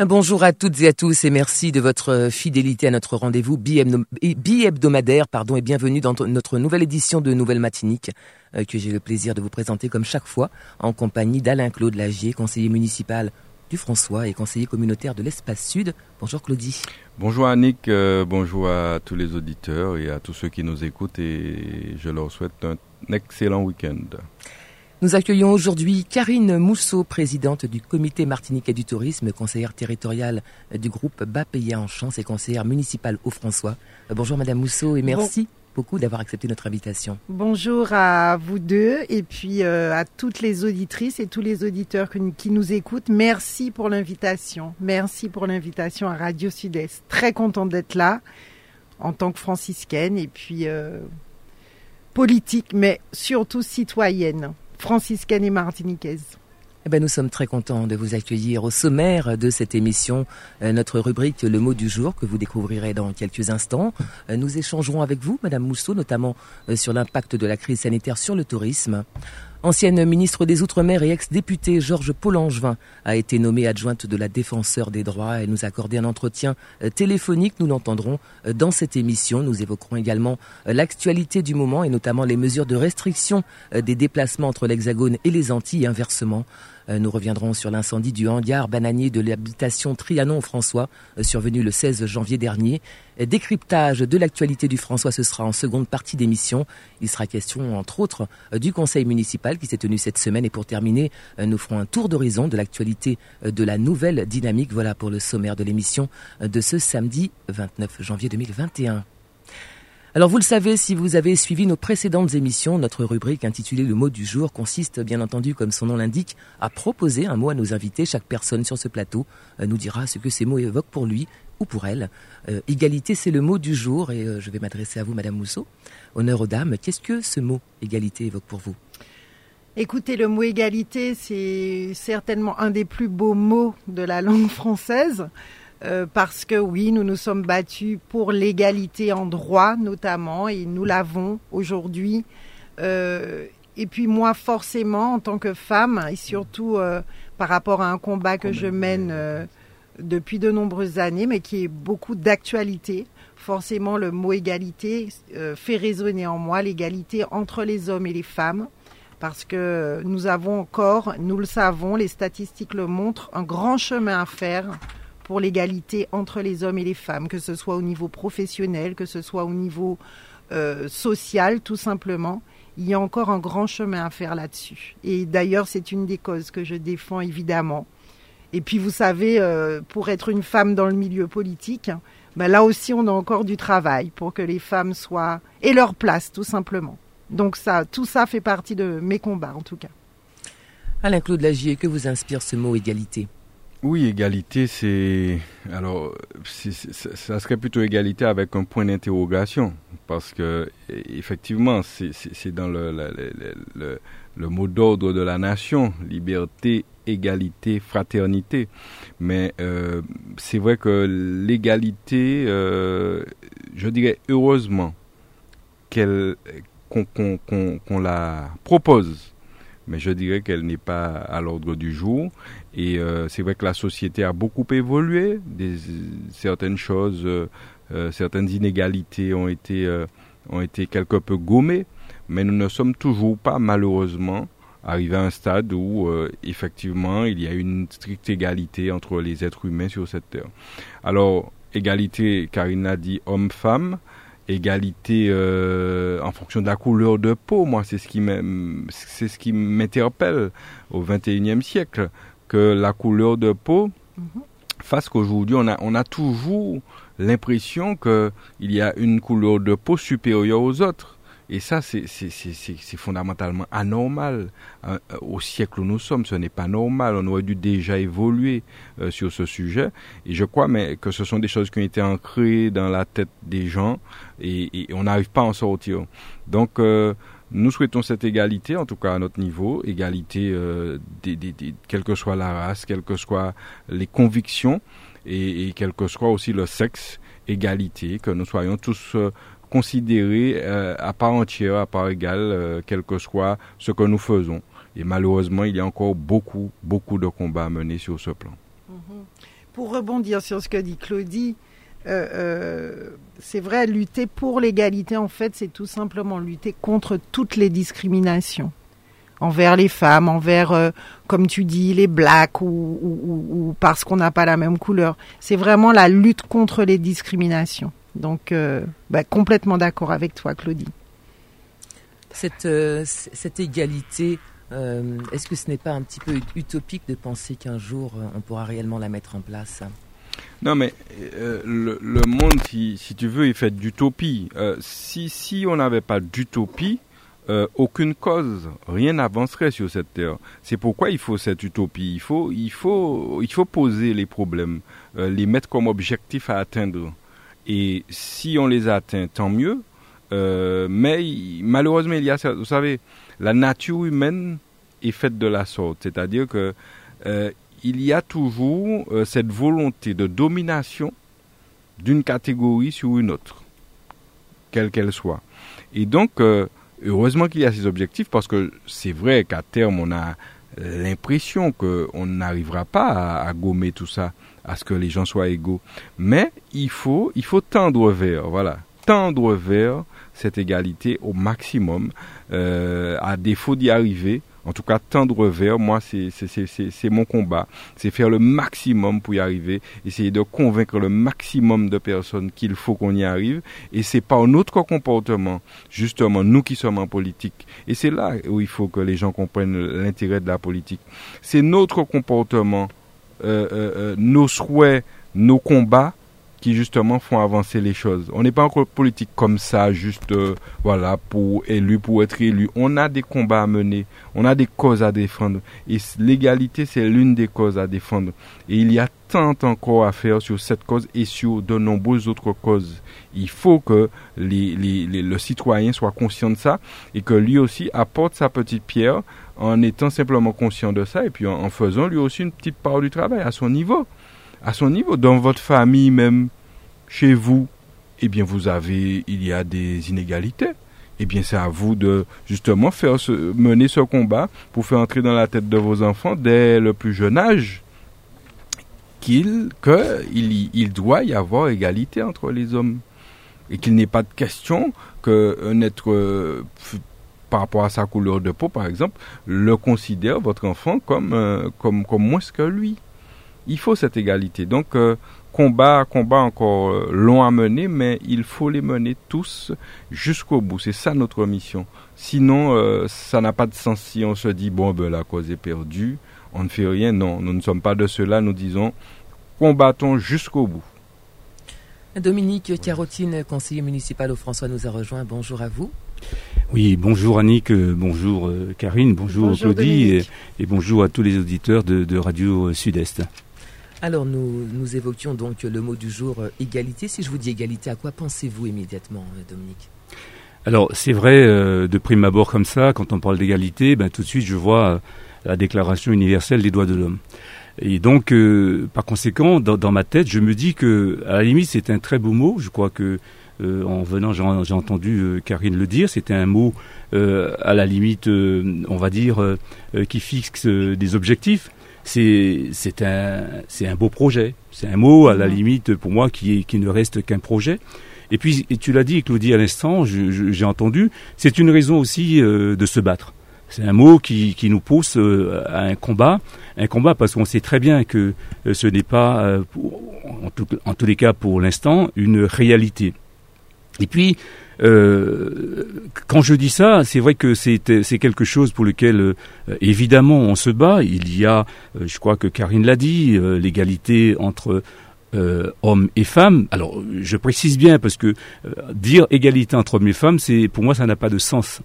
Bonjour à toutes et à tous et merci de votre fidélité à notre rendez-vous bi-hebdomadaire pardon, et bienvenue dans notre nouvelle édition de Nouvelle Matinique euh, que j'ai le plaisir de vous présenter comme chaque fois en compagnie d'Alain-Claude Lagier, conseiller municipal du François et conseiller communautaire de l'Espace Sud. Bonjour Claudie. Bonjour Annick, euh, bonjour à tous les auditeurs et à tous ceux qui nous écoutent et je leur souhaite un excellent week-end. Nous accueillons aujourd'hui Karine Mousseau, présidente du comité Martinique et du tourisme, conseillère territoriale du groupe Bas Payé en Chance et conseillère municipale au François. Bonjour Madame Mousseau et merci. beaucoup d'avoir accepté notre invitation. Bonjour à vous deux et puis euh, à toutes les auditrices et tous les auditeurs qui nous écoutent. Merci pour l'invitation. Merci pour l'invitation à Radio Sud-Est. Très contente d'être là en tant que franciscaine et puis euh, politique, mais surtout citoyenne franciscaine et martiniquaise. Eh ben, nous sommes très contents de vous accueillir au sommaire de cette émission, euh, notre rubrique Le mot du jour que vous découvrirez dans quelques instants. Euh, nous échangerons avec vous, Madame Mousseau, notamment euh, sur l'impact de la crise sanitaire sur le tourisme. Ancienne ministre des Outre-mer et ex-députée Georges Paulangevin a été nommée adjointe de la défenseur des droits et nous a accordé un entretien euh, téléphonique. Nous l'entendrons euh, dans cette émission. Nous évoquerons également euh, l'actualité du moment et notamment les mesures de restriction des déplacements entre l'Hexagone et les Antilles inversement. Euh, nous reviendrons sur l'incendie du hangar bananier de l'habitation Trianon-François, euh, survenu le 16 janvier dernier. Euh, décryptage de l'actualité du François, ce sera en seconde partie d'émission. Il sera question, entre autres, du conseil municipal qui s'est tenu cette semaine. Et pour terminer, nous ferons un tour d'horizon de l'actualité de la nouvelle dynamique. Voilà pour le sommaire de l'émission de ce samedi 29 janvier 2021. Alors vous le savez, si vous avez suivi nos précédentes émissions, notre rubrique intitulée Le mot du jour consiste bien entendu, comme son nom l'indique, à proposer un mot à nos invités. Chaque personne sur ce plateau euh, nous dira ce que ces mots évoquent pour lui ou pour elle. Euh, égalité, c'est le mot du jour et euh, je vais m'adresser à vous, Madame Mousseau. Honneur aux dames, qu'est-ce que ce mot égalité évoque pour vous? Écoutez, le mot égalité, c'est certainement un des plus beaux mots de la langue française. Euh, parce que oui, nous nous sommes battus pour l'égalité en droit notamment, et nous l'avons aujourd'hui. Euh, et puis moi, forcément, en tant que femme, et surtout euh, par rapport à un combat que je mène depuis de nombreuses années, mais qui est beaucoup d'actualité, forcément le mot égalité fait résonner en moi l'égalité entre les hommes et les femmes parce que nous avons encore, nous le savons, les statistiques le montrent, un grand chemin à faire pour l'égalité entre les hommes et les femmes, que ce soit au niveau professionnel, que ce soit au niveau euh, social, tout simplement. Il y a encore un grand chemin à faire là-dessus. Et d'ailleurs, c'est une des causes que je défends évidemment. Et puis, vous savez, euh, pour être une femme dans le milieu politique, ben là aussi, on a encore du travail pour que les femmes soient et leur place, tout simplement. Donc ça, tout ça fait partie de mes combats, en tout cas. Alain Claude Lagier, que vous inspire ce mot égalité? Oui, égalité, c'est. Alors, ça serait plutôt égalité avec un point d'interrogation. Parce que, effectivement, c'est dans le, le, mot d'ordre de la nation liberté, égalité, fraternité. Mais euh, c'est vrai que l'égalité, euh, je dirais heureusement qu'on la propose mais je dirais qu'elle n'est pas à l'ordre du jour. Et euh, c'est vrai que la société a beaucoup évolué, des, certaines choses, euh, euh, certaines inégalités ont été, ont été quelque peu gommées, mais nous ne sommes toujours pas, malheureusement, arrivés à un stade où, effectivement, il y a une stricte égalité entre les êtres humains sur cette terre. Alors, égalité, Karine a dit homme-femme, égalité euh, en fonction de la couleur de peau. Moi, c'est ce qui c'est ce qui m'interpelle au XXIe siècle, que la couleur de peau mhm. fasse qu'aujourd'hui on a on a toujours l'impression que il y a une couleur de peau supérieure aux autres. Et ça, c'est fondamentalement anormal. Hein, au siècle où nous sommes, ce n'est pas normal. On aurait dû déjà évoluer euh, sur ce sujet. Et je crois mais, que ce sont des choses qui ont été ancrées dans la tête des gens et, on n'arrive pas à en sortir. Donc, euh, nous souhaitons cette égalité, en tout cas à notre niveau, égalité, euh, quelle que soit la race, quelles que soient les convictions et, et quel que soit aussi le sexe, égalité, que nous soyons tous considérés euh, à part entière, à part égale, euh, quel que soit ce que nous faisons. Et malheureusement, il y a encore beaucoup, beaucoup de combats à mener sur ce plan. Mhm. Pour rebondir sur ce que dit Claudie, euh, c'est vrai, lutter pour l'égalité, en fait, c'est tout simplement lutter contre toutes les discriminations envers les femmes, envers, comme tu dis, les blacks ou, ou parce qu'on n'a pas la même couleur. C'est vraiment la lutte contre les discriminations. Donc, euh, bah, complètement d'accord avec toi, Claudie. Cette, euh, égalité, euh, est-ce que ce n'est pas un petit peu utopique de penser qu'un jour on pourra réellement la mettre en place? Non, mais le, monde, si, tu veux, est fait d'utopie. si, si on n'avait pas d'utopie, aucune cause, rien n'avancerait sur cette terre. C'est pourquoi il faut cette utopie. Il faut, il faut, il faut poser les problèmes, les mettre comme objectif à atteindre. Et si on les atteint, tant mieux. Euh, mais malheureusement, il y a, vous savez, la nature humaine est faite de la sorte. C'est-à-dire que euh, il y a toujours euh, cette volonté de domination d'une catégorie sur une autre, quelle qu'elle soit. Et donc, heureusement qu'il y a ces objectifs parce que c'est vrai qu'à terme, on a l'impression qu'on n'arrivera pas à, gommer tout ça à ce que les gens soient égaux. Mais il faut, il faut tendre vers, voilà, tendre vers cette égalité au maximum. Euh, à défaut d'y arriver, en tout cas tendre vers, moi c'est mon combat. C'est faire le maximum pour y arriver, essayer de convaincre le maximum de personnes qu'il faut qu'on y arrive. Et c'est par notre comportement, justement, nous qui sommes en politique. Et c'est là où il faut que les gens comprennent l'intérêt de la politique. C'est notre comportement euh, euh, euh, nos souhaits, nos combats qui justement font avancer les choses. On n'est pas encore politique comme ça, juste voilà pour élu, pour être élu. On a des combats à mener, on a des causes à défendre. Et l'égalité, c'est l'une des causes à défendre. Et il y a tant encore à faire sur cette cause et sur de nombreuses autres causes. Il faut que les, le citoyen soit conscient de ça et que lui aussi apporte sa petite pierre en étant simplement conscient de ça et puis en, faisant lui aussi une petite part du travail à son niveau. À son niveau, dans votre famille même, chez vous, eh bien vous avez, il y a des inégalités. Eh bien c'est à vous de justement faire mener ce combat pour faire entrer dans la tête de vos enfants dès le plus jeune âge qu'il qu'il il doit y avoir égalité entre les hommes et qu'il n'est pas de question qu'un être euh, par rapport à sa couleur de peau, par exemple, le considère, votre enfant, comme, euh, moins que lui. Il faut cette égalité. Donc, euh, combat, combat encore euh, long à mener, mais il faut les mener tous jusqu'au bout. C'est ça notre mission. Sinon, ça n'a pas de sens si on se dit, bon, ben, la cause est perdue, on ne fait rien. Non, nous ne sommes pas de cela. Nous disons, combattons jusqu'au bout. Dominique Carotine, conseiller municipal au François, nous a rejoint. Bonjour à vous. Oui, bonjour Annick, euh, bonjour euh, Karine, bonjour, Claudie et, bonjour à tous les auditeurs de, Radio Sud-Est. Alors nous, évoquions donc le mot du jour euh, égalité. Si je vous dis égalité, à quoi pensez-vous immédiatement, Dominique? Alors c'est vrai, de prime abord comme ça, quand on parle d'égalité, ben, tout de suite je vois la Déclaration universelle des droits de l'homme. Et donc, par conséquent, dans, ma tête, je me dis que, à la limite, c'est un très beau mot. Je crois que euh, en venant, j'ai entendu euh, Karine le dire, c'était un mot euh, à la limite, on va dire, qui fixe des objectifs. C'est c'est un c'est un beau projet. C'est un mot à la limite pour moi qui qui ne reste qu'un projet. Et puis tu l'as dit, Claudie, à l'instant, j'ai entendu, c'est une raison aussi de se battre. C'est un mot qui, qui nous pousse à un combat, un combat parce qu'on sait très bien que ce n'est pas, en, tout, en tous les cas pour l'instant, une réalité. Et puis, euh, quand je dis ça, c'est vrai que c'est quelque chose pour lequel, euh, évidemment, on se bat. Il y a, euh, je crois que Karine l'a dit, l'égalité entre hommes et femmes. Alors, je précise bien parce que dire égalité entre hommes et femmes, c'est pour moi ça n'a pas de sens.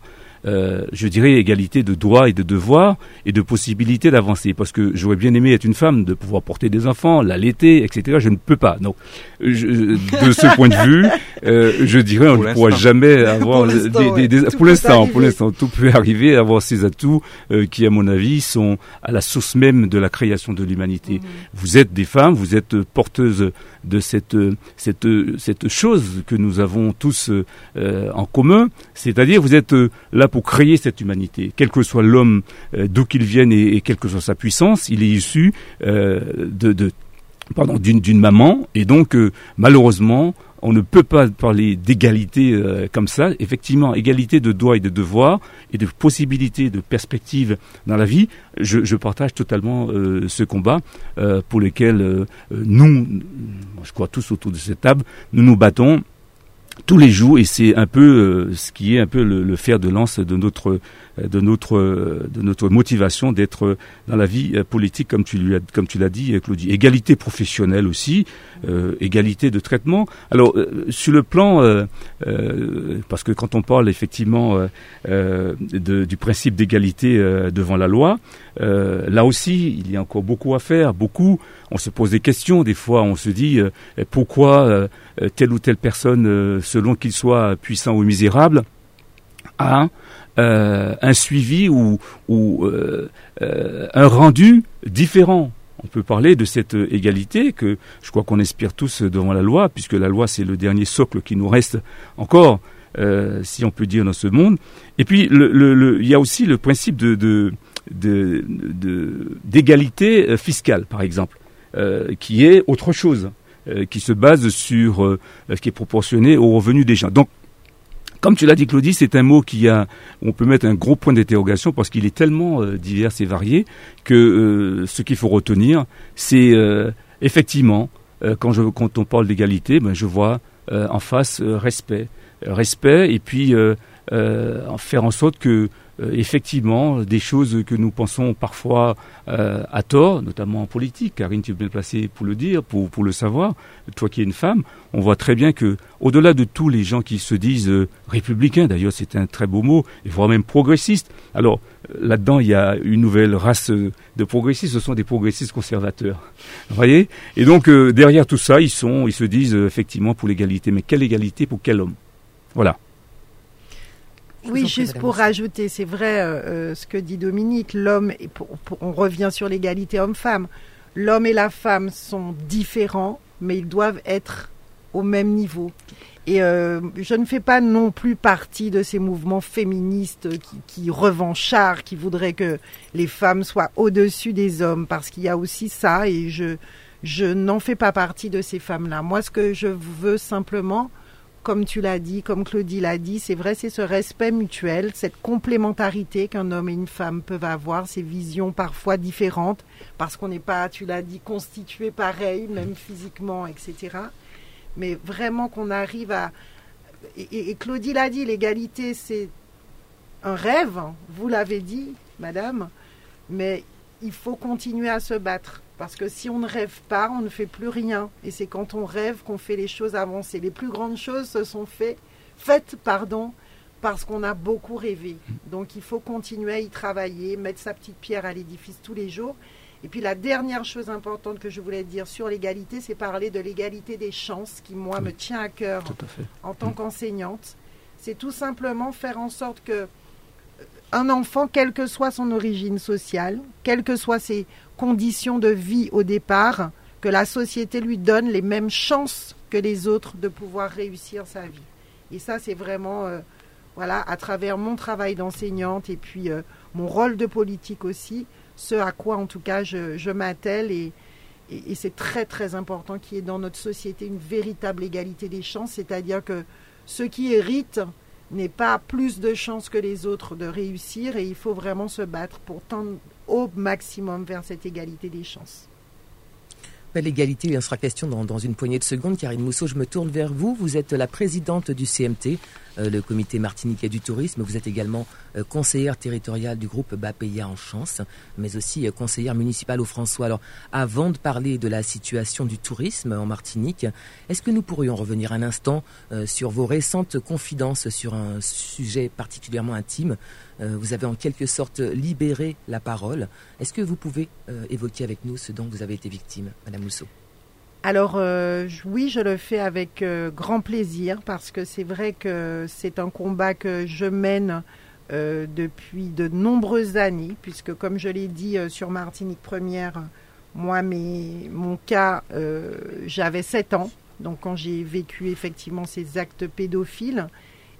Euh, je dirais, égalité de droits et de devoirs et de possibilités d'avancer. Parce que j'aurais bien aimé être une femme, de pouvoir porter des enfants, l'allaiter, etc. Je ne peux pas. Donc, de ce point de vue, euh, je dirais, on ne pourra jamais avoir pour l'instant, pour l'instant, tout peut arriver, avoir ces atouts euh, qui, à mon avis, sont à la source même de la création de l'humanité. Mhm. Vous êtes des femmes, vous êtes porteuses de cette cette cette chose que nous avons tous euh, en commun, c'est-à-dire vous êtes là pour créer cette humanité. Quel que soit l'homme, euh, d'où qu'il vienne et, quelle que soit sa puissance, il est issu euh, d'une maman. Et donc, euh, malheureusement, on ne peut pas parler d'égalité comme ça. Effectivement, égalité de droits et de devoirs et de possibilités, de perspectives dans la vie. Je, partage totalement ce combat pour lequel nous, je crois tous autour de cette table, nous nous battons tous les jours et c'est un peu euh, ce qui est un peu le, fer de lance de notre de notre de notre motivation d'être dans la vie euh, politique comme tu l'as dit Claudie. Égalité professionnelle aussi euh, égalité de traitement. Alors sur le plan parce que quand on parle effectivement du principe d'égalité devant la loi là aussi il y a encore beaucoup à faire beaucoup. On se pose des questions. Des fois on se dit pourquoi telle ou telle personne selon qu'il soit puissant ou misérable a euh, un suivi ou, euh, euh, un rendu différent. On peut parler de cette égalité que je crois qu'on espère tous devant la loi, puisque la loi c'est le dernier socle qui nous reste encore, si on peut dire, dans ce monde. Et puis il y a aussi le principe d'égalité fiscale, par exemple, qui est autre chose, qui se base sur, qui est proportionné aux revenus des gens. Donc comme tu l'as dit, Claudie, c'est un mot qui a, on peut mettre un gros point d'interrogation parce qu'il est tellement euh, divers et varié que euh, ce qu'il faut retenir, c'est euh, effectivement, quand, je, quand on parle d'égalité, ben, je vois en face respect, respect, et puis faire en sorte que euh, effectivement des choses que nous pensons parfois euh, à tort, notamment en politique. Karine, tu es bien placée pour le dire, pour, pour le savoir. Toi qui es une femme, on voit très bien que, au-delà de tous les gens qui se disent euh, républicains, d'ailleurs c'est un très beau mot, et voire même progressistes. Alors là-dedans, il y a une nouvelle race de progressistes. Ce sont des progressistes conservateurs. Vous voyez? Et donc derrière tout ça, ils sont, ils se disent effectivement pour l'égalité. Mais quelle égalité pour quel homme? Voilà oui, juste pour rajouter, c'est vrai euh, euh, ce que dit Dominique, l'homme, on revient sur l'égalité homme-femme, l'homme et la femme sont différents, mais ils doivent être au même niveau. Et euh, je ne fais pas non plus partie de ces mouvements féministes qui, qui revanchards, qui voudraient que les femmes soient au-dessus des hommes, parce qu'il y a aussi ça, et je, je n'en fais pas partie de ces femmes-là. Moi, ce que je veux simplement, comme tu l'as dit, comme Claudie l'a dit, c'est vrai, c'est ce respect mutuel, cette complémentarité qu'un homme et une femme peuvent avoir, ces visions parfois différentes, parce qu'on n'est pas, tu l'as dit, constitué pareil, même physiquement, etc. Mais vraiment qu'on arrive à... Et, et Claudie l'a dit, l'égalité, c'est un rêve, vous l'avez dit, madame, mais il faut continuer à se battre. Parce que si on ne rêve pas, on ne fait plus rien. Et c'est quand on rêve qu'on fait les choses avancer. Les plus grandes choses se sont fait, faites pardon, parce qu'on a beaucoup rêvé. Donc il faut continuer à y travailler, mettre sa petite pierre à l'édifice tous les jours. Et puis la dernière chose importante que je voulais dire sur l'égalité, c'est parler de l'égalité des chances, qui moi me tient à cœur en tant qu'enseignante. C'est tout simplement faire en sorte que un enfant, quelle que soit son origine sociale, quelles que soient ses conditions de vie au départ, que la société lui donne les mêmes chances que les autres de pouvoir réussir sa vie. Et ça, c'est vraiment, euh, voilà, à travers mon travail d'enseignante et puis euh, mon rôle de politique aussi, ce à quoi en tout cas je, m'attelle et, et c'est très très important qu'il y ait dans notre société une véritable égalité des chances, c'est-à-dire que ceux qui héritent n'est pas plus de chances que les autres de réussir et il faut vraiment se battre pour tendre au maximum vers cette égalité des chances. L'égalité, il en sera question dans, une poignée de secondes. Karine Mousseau, je me tourne vers vous. Vous êtes la présidente du CMT, le comité martiniquais du tourisme. Vous êtes également euh, conseillère territoriale du groupe Bapéia en Chance, mais aussi euh, conseillère municipale au François. Alors, avant de parler de la situation du tourisme en Martinique, est-ce que nous pourrions revenir un instant sur vos récentes confidences sur un sujet particulièrement intime? Vous avez en quelque sorte libéré la parole. Est-ce que vous pouvez évoquer avec nous ce dont vous avez été victime, Madame Mousseau? Alors euh, oui, je le fais avec euh, grand plaisir parce que c'est vrai que c'est un combat que je mène euh, depuis de nombreuses années, puisque comme je l'ai dit sur Martinique Première, moi, mes, mon cas, j'avais 7 ans, donc quand j'ai vécu effectivement ces actes pédophiles.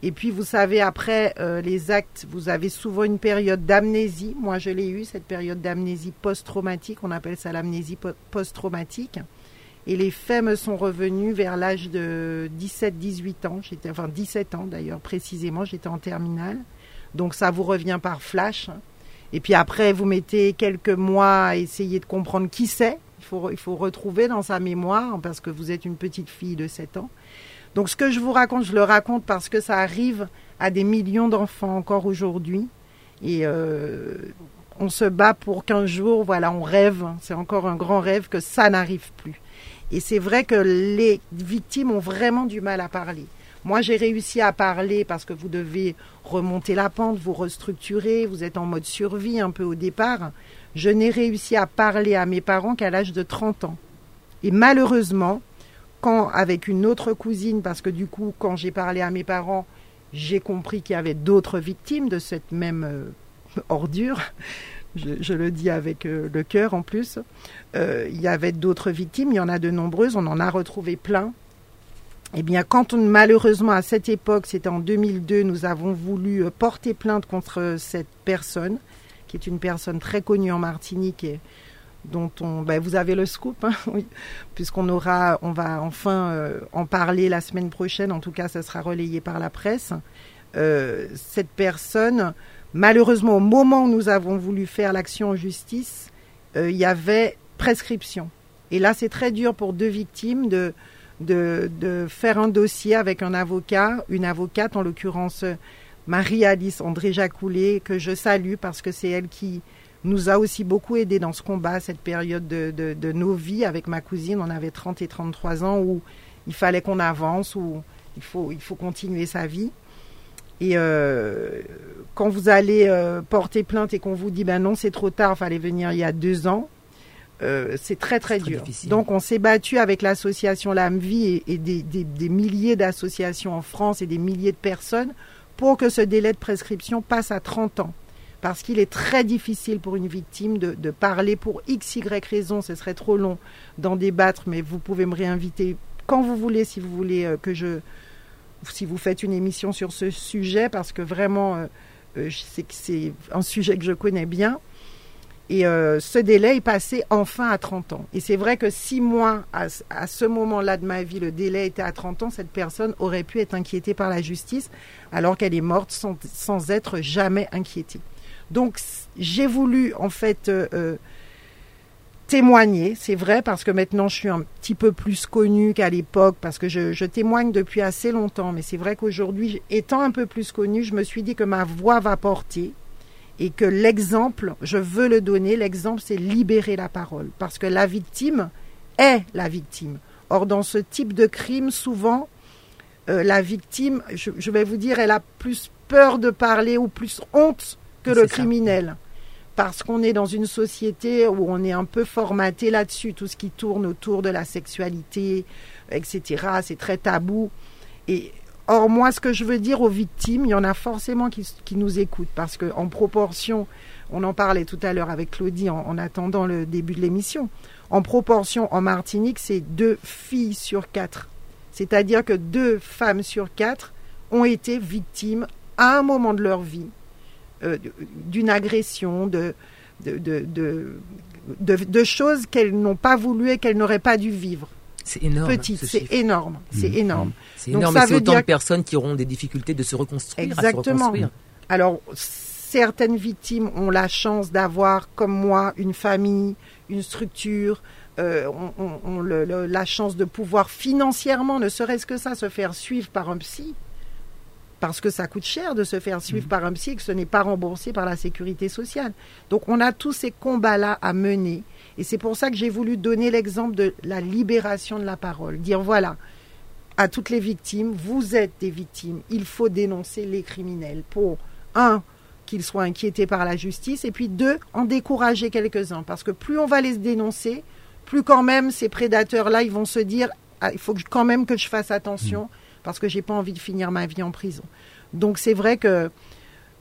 Et puis vous savez, après les actes, vous avez souvent une période d'amnésie. Moi, je l'ai eu, cette période d'amnésie post-traumatique, on appelle ça l'amnésie post-traumatique. Et les faits me sont revenus vers l'âge de 17-18 ans. J'étais, enfin 17 ans d'ailleurs précisément, j'étais en terminale. Donc ça vous revient par flash. Et puis après, vous mettez quelques mois à essayer de comprendre qui c'est. Il faut, il faut retrouver dans sa mémoire parce que vous êtes une petite fille de 7 ans. Donc ce que je vous raconte, je le raconte parce que ça arrive à des millions d'enfants encore aujourd'hui. Et euh, on se bat pour qu'un jour, voilà, on rêve, c'est encore un grand rêve que ça n'arrive plus. Et c'est vrai que les victimes ont vraiment du mal à parler. Moi, j'ai réussi à parler parce que vous devez remonter la pente, vous restructurer, vous êtes en mode survie un peu au départ. Je n'ai réussi à parler à mes parents qu'à l'âge de 30 ans. Et malheureusement, quand avec une autre cousine, parce que du coup, quand j'ai parlé à mes parents, j'ai compris qu'il y avait d'autres victimes de cette même euh, ordure je, le dis avec euh, le cœur en plus. Euh, il y avait d'autres victimes, il y en a de nombreuses, on en a retrouvé plein. Eh bien, quand on, malheureusement à cette époque, c'était en 2002, nous avons voulu euh, porter plainte contre cette personne, qui est une personne très connue en Martinique et dont on, ben, vous avez le scoop, hein, puisqu'on aura, on va enfin en parler la semaine prochaine. En tout cas, ça sera relayé par la presse. cette personne Malheureusement, au moment où nous avons voulu faire l'action en justice, euh, il y avait prescription. Et là, c'est très dur pour deux victimes de, de, faire un dossier avec un avocat, une avocate, en l'occurrence Marie-Alice André Jacoulet, que je salue parce que c'est elle qui nous a aussi beaucoup aidé dans ce combat, cette période de, de, nos vies avec ma cousine. On avait 30 et 33 ans où il fallait qu'on avance, où il faut, il faut continuer sa vie. Et euh, quand vous allez euh, porter plainte et qu'on vous dit ben non c'est trop tard, fallait venir il y a deux ans, euh, c'est très très, dur. Donc on s'est battu avec l'association L'âme Vie et, des, des, milliers d'associations en France et des milliers de personnes pour que ce délai de prescription passe à 30 ans. Parce qu'il est très difficile pour une victime de, de parler pour x, y raison, ce serait trop long d'en débattre, mais vous pouvez me réinviter quand vous voulez si vous voulez que je si vous faites une émission sur ce sujet, parce que vraiment, euh, euh, c'est un sujet que je connais bien. Et euh, ce délai est passé enfin à 30 ans. Et c'est vrai que si moi, à, ce moment-là de ma vie, le délai était à 30 ans, cette personne aurait pu être inquiétée par la justice alors qu'elle est morte sans, sans, être jamais inquiétée. Donc j'ai voulu en fait témoigner, c'est vrai, parce que maintenant je suis un petit peu plus connue qu'à l'époque, parce que je, témoigne depuis assez longtemps, mais c'est vrai qu'aujourd'hui, étant un peu plus connue, je me suis dit que ma voix va porter et que l'exemple, je veux le donner, l'exemple c'est libérer la parole, parce que la victime est la victime. Or, dans ce type de crime, souvent, euh, la victime, je, vais vous dire, elle a plus peur de parler ou plus honte que le criminel parce qu'on est dans une société où on est un peu formaté là-dessus, tout ce qui tourne autour de la sexualité, etc. C'est très tabou. Et or, moi, ce que je veux dire aux victimes, il y en a forcément qui, nous écoutent, parce qu'en proportion, on en parlait tout à l'heure avec Claudie en, attendant le début de l'émission, en proportion en Martinique, c'est deux filles sur quatre. C'est-à-dire que deux femmes sur quatre ont été victimes à un moment de leur vie euh, d'une agression, de, de, choses qu'elles n'ont pas voulu et qu'elles n'auraient pas dû vivre. C'est énorme. Petite, c'est énorme. C'est mmh. énorme. C'est énorme. C'est autant de personnes qui auront des difficultés de se reconstruire. Exactement. Alors, certaines victimes ont la chance d'avoir, comme moi, une famille, une structure, euh, ont, la chance de pouvoir financièrement, ne serait-ce que ça, se faire suivre par un psy parce que ça coûte cher de se faire suivre Mhm. par un psy et que ce n'est pas remboursé par la sécurité sociale. Donc on a tous ces combats-là à mener. Et c'est pour ça que j'ai voulu donner l'exemple de la libération de la parole. Dire voilà, à toutes les victimes, vous êtes des victimes. Il faut dénoncer les criminels pour, un, qu'ils soient inquiétés par la justice, et puis deux, en décourager quelques-uns. Parce que plus on va les dénoncer, plus quand même ces prédateurs-là, ils vont se dire, ah, il faut quand même que je fasse attention, parce que j'ai pas envie de finir ma vie en prison. Donc c'est vrai que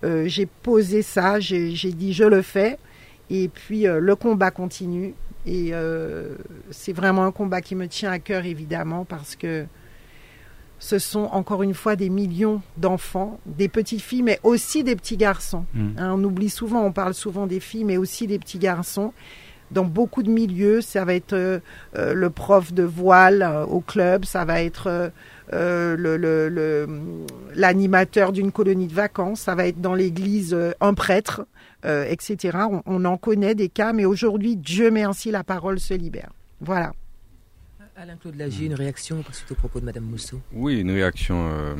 euh, j'ai posé ça, j'ai dit je le fais, et puis euh, le combat continue. Et euh, c'est vraiment un combat qui me tient à cœur, évidemment, parce que ce sont encore une fois des millions d'enfants, des petites filles, mais aussi des petits garçons. Mm. Hein, on oublie souvent, on parle souvent des filles, mais aussi des petits garçons. Dans beaucoup de milieux, ça va être euh, le prof de voile euh, au club, ça va être euh, le- le- le- l'animateur d'une colonie de vacances, ça va être dans l'église euh, un prêtre, euh, etc. On, on en connaît des cas, mais aujourd'hui, Dieu merci, la parole se libère. Voilà. Alain-Claude Lagier, une réaction suite au propos de Madame Mousseau? Oui, une réaction, euh,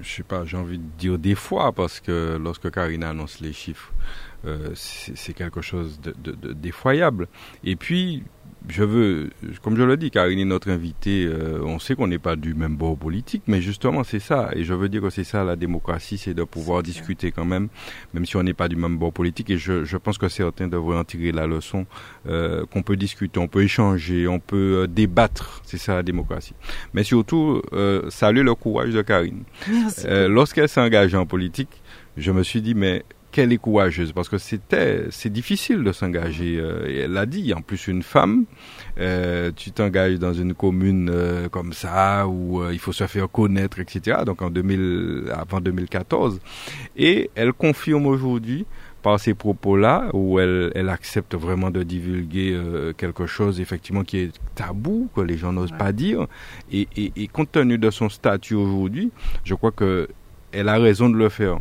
je sais pas, j'ai envie de dire des fois, parce que lorsque Karine annonce les chiffres, euh, c'est quelque chose de- de- de- d'effroyable. Et puis, je veux, comme je le dis, Karine est notre invitée, euh, on sait qu'on n'est pas du même bord politique, mais justement c'est ça, et je veux dire que c'est ça la démocratie, c'est de pouvoir discuter quand même, même si on n'est pas du même bord politique, et je, je pense que certains devraient en tirer la leçon, euh, qu'on peut discuter, on peut échanger, on peut euh, débattre, c'est ça la démocratie. Mais surtout, euh, saluer le courage de Karine. Merci. Euh, Lorsqu'elle s'est engagée en politique, je me suis dit, mais qu'elle est courageuse, parce que c'était, c'est difficile de s'engager. euh, et elle l'a dit, en plus une femme, euh, tu t'engages dans une commune euh, comme ça, où euh, il faut se faire connaître, etc. Donc en 2000, avant 2014. Et elle confirme aujourd'hui, par ces propos-là, où elle, elle accepte vraiment de divulguer euh, quelque chose, effectivement, qui est tabou, que les gens n'osent Ouais. pas dire. Et, et, et compte tenu de son statut aujourd'hui, je crois que elle a raison de le faire.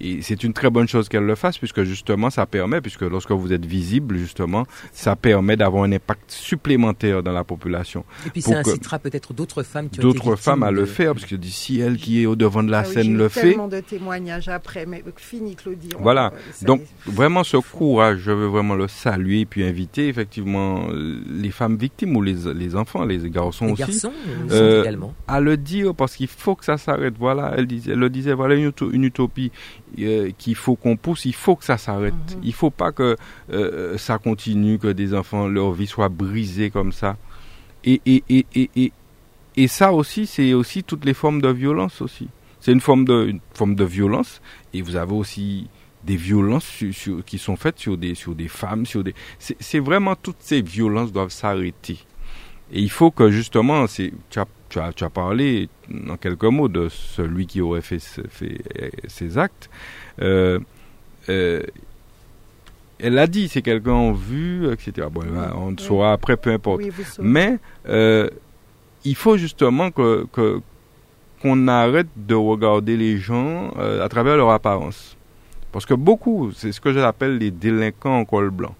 Et c'est une très bonne chose qu'elle le fasse, puisque justement, ça permet, puisque lorsque vous êtes visible, justement, ça permet d'avoir un impact supplémentaire dans la population. Et puis ça incitera peut-être d'autres femmes qui D'autres femmes à le faire, parce que d'ici elle qui est au devant de la Ah oui, scène le fait. tellement de témoignages après, mais fini Claudie. on- Voilà. Donc est- vraiment ce courage, je veux vraiment le saluer et puis inviter effectivement euh, les femmes victimes ou les, les enfants, les garçons Les aussi, garçons euh, Euh, également. à le dire parce qu'il faut que ça s'arrête. Voilà, elle, disait, elle le disait, voilà une, uto- une utopie euh, qu'il faut qu'on pousse, il faut que ça s'arrête. Mhm. Il faut pas que euh, ça continue, que des enfants, leur vie soit brisée comme ça. Et, et, et, et, et, et ça aussi, c'est aussi toutes les formes de violence aussi. C'est une forme de, une forme de violence et vous avez aussi des violences sur- sur- qui sont faites sur des, sur des femmes, sur des. C'est vraiment toutes ces violences doivent s'arrêter. Et il faut que justement, tu, as, tu, as, tu as parlé en quelques mots de celui qui aurait fait, fait euh, ces actes. Euh, euh, elle a dit, c'est quelqu'un en vue, etc. Bon, là, on le saura après, peu importe. Oui. Mais euh, il faut justement que que- qu'on arrête de regarder les gens à travers leur apparence. Parce que beaucoup, c'est ce que j'appelle les délinquants en col blanc.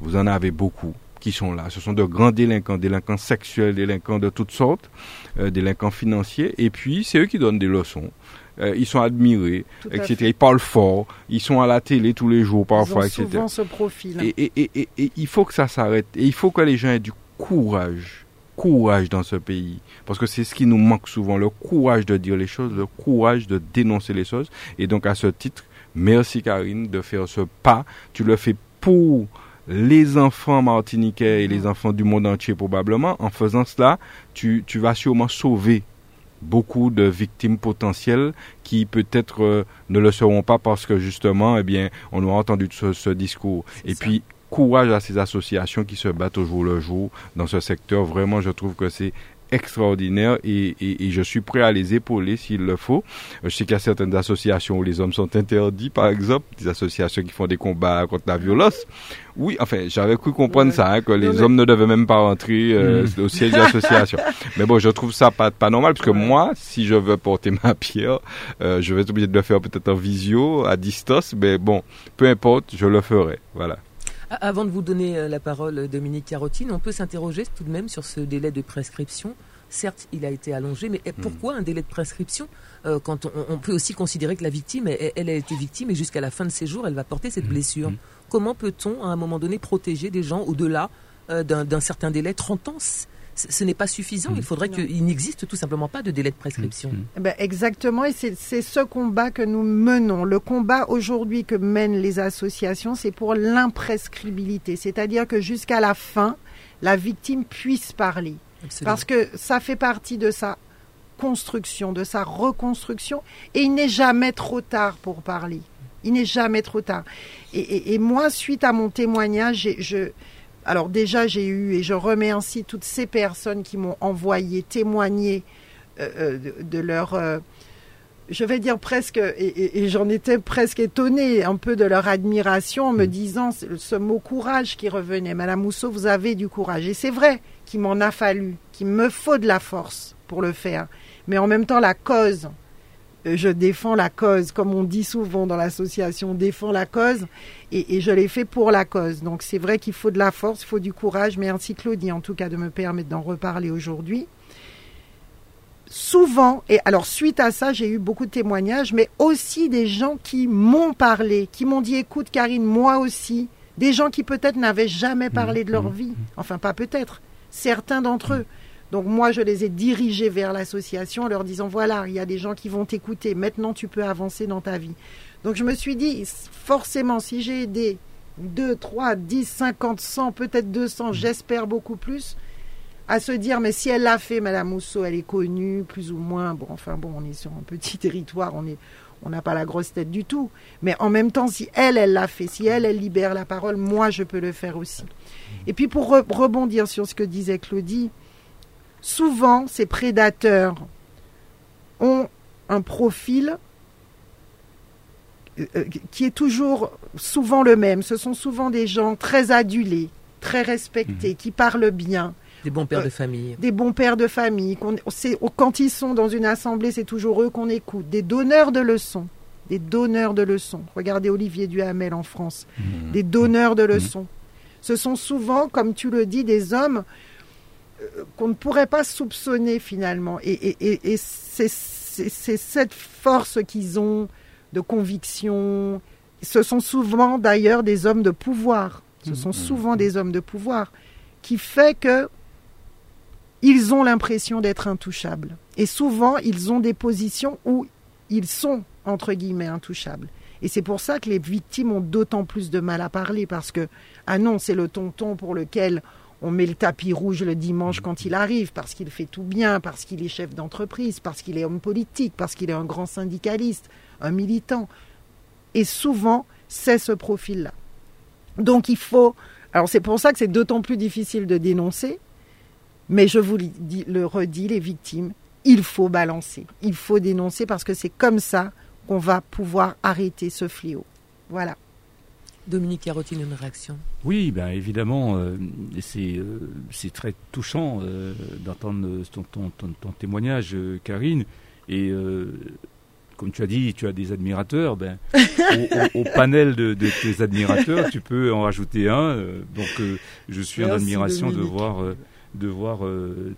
Vous en avez beaucoup qui sont là. Ce sont de grands délinquants, délinquants sexuels, délinquants de toutes sortes, euh, délinquants financiers. Et puis, c'est eux qui donnent des leçons. Euh, ils sont admirés, etc. fait. Ils parlent fort. Ils sont à la télé tous les jours, parfois, Ils ont etc. souvent ce profil. Et, et, et, et- et il faut que ça s'arrête. Et il faut que les gens aient du courage. Courage dans ce pays. Parce que c'est ce qui nous manque souvent. Le courage de dire les choses, le courage de dénoncer les choses. Et donc, à ce titre, merci Karine de faire ce pas. Tu le fais pour les enfants martiniquais et les enfants du monde entier probablement. En faisant cela, tu, tu vas sûrement sauver beaucoup de victimes potentielles qui peut-être euh, ne le seront pas parce que justement, eh bien, on aura entendu ce, ce discours. Et ça. puis, courage à ces associations qui se battent au jour le jour dans ce secteur. Vraiment, je trouve que c'est extraordinaire et, et- et je suis prêt à les épauler s'il le faut. Euh, Je sais qu'il y a certaines associations où les hommes sont interdits, par exemple, des associations qui font des combats contre la violence. Oui, enfin, j'avais cru comprendre Ouais. ça, hein, que les hommes ne devaient même pas rentrer euh, au siège de l'association. Mais bon, je trouve ça pas, pas normal, parce que Ouais. moi, si je veux porter ma pierre, euh, je vais être obligé de le faire peut-être en visio, à distance, mais bon, peu importe, je le ferai. Voilà. Avant de vous donner euh, la parole, Dominique Carotine, on peut s'interroger tout de même sur ce délai de prescription certes, il a été allongé, mais eh, pourquoi un délai de prescription euh, quand on, peut aussi considérer que la victime, elle, a été victime et jusqu'à la fin de ses jours, elle va porter cette blessure? Comment peut-on, à un moment donné, protéger des gens au-delà euh, d'un certain délai? 30 ans ce n'est pas suffisant. Il faudrait qu'il n'existe tout simplement pas de délai de prescription. Eh ben, exactement, et c'est ce combat que nous menons. Le combat aujourd'hui que mènent les associations, c'est pour l'imprescriptibilité, c'est-à-dire que jusqu'à la fin, la victime puisse parler. Parce que ça fait partie de sa construction, de sa reconstruction, et il n'est jamais trop tard pour parler. Il n'est jamais trop tard. Et, moi, suite à mon témoignage, je, alors déjà, j'ai eu, et je remercie toutes ces personnes qui m'ont envoyé témoigner euh, euh, de, leur... Euh, je vais dire presque, et, j'en étais presque étonnée un peu de leur admiration en me mm. disant ce, mot courage qui revenait. Madame Mousseau, vous avez du courage. Et c'est vrai qu'il m'en a fallu, qu'il me faut de la force pour le faire. Mais en même temps, la cause, je défends la cause, comme on dit souvent dans l'association, défends la cause, et, je l'ai fait pour la cause. Donc c'est vrai qu'il faut de la force, il faut du courage. Merci Claudie en tout cas de me permettre d'en reparler aujourd'hui souvent, et alors suite à ça, j'ai eu beaucoup de témoignages, mais aussi des gens qui m'ont parlé, qui m'ont dit écoute Karine, moi aussi, des gens qui peut-être n'avaient jamais mmh, parlé de leur mmh, vie, mmh. enfin pas peut-être, certains d'entre eux. Donc moi, je les ai dirigés vers l'association en leur disant voilà, il y a des gens qui vont t'écouter, maintenant tu peux avancer dans ta vie. Donc je me suis dit, forcément, si j'ai aidé 2, 3, 10, 50, 100, peut-être 200, j'espère beaucoup plus, à se dire, mais si elle l'a fait, Madame Mousseau, elle est connue, plus ou moins. Bon, enfin bon, on est sur un petit territoire, on est, on n'a pas la grosse tête du tout. Mais en même temps, si elle, elle l'a fait, si elle, elle libère la parole, moi, je peux le faire aussi. Et puis pour rebondir sur ce que disait Claudie, souvent, ces prédateurs ont un profil euh, euh, qui est toujours souvent le même. Ce sont souvent des gens très adulés, très respectés, mmh. qui parlent bien, des bons pères de famille. Des bons pères de famille. quand ils sont dans une assemblée, c'est toujours eux qu'on écoute. Des donneurs de leçons. Des donneurs de leçons. Regardez Olivier Duhamel en France. Mmh. Des donneurs de mmh. leçons. Ce sont souvent, comme tu le dis, des hommes euh, qu'on ne pourrait pas soupçonner finalement. Et, c'est cette force qu'ils ont de conviction. Ce sont souvent d'ailleurs des hommes de pouvoir. Ce mmh. sont souvent des hommes de pouvoir qui fait que ils ont l'impression d'être intouchables. Et souvent, ils ont des positions où ils sont, entre guillemets, intouchables. Et c'est pour ça que les victimes ont d'autant plus de mal à parler, parce que, ah non, c'est le tonton pour lequel on met le tapis rouge le dimanche quand il arrive, parce qu'il fait tout bien, parce qu'il est chef d'entreprise, parce qu'il est homme politique, parce qu'il est un grand syndicaliste, un militant. Et souvent, c'est ce profil-là. Donc il faut... Alors c'est pour ça que c'est d'autant plus difficile de dénoncer, mais je vous le redis, les victimes, il faut balancer, il faut dénoncer parce que c'est comme ça qu'on va pouvoir arrêter ce fléau. Voilà. Dominique Carotine, une réaction? Oui, ben évidemment, euh, euh, c'est très touchant euh, d'entendre ton, ton, témoignage, Karine. Et comme tu as dit, tu as des admirateurs. Ben, au, panel de, tes admirateurs, tu peux en rajouter un. donc, je suis en admiration de voir de voir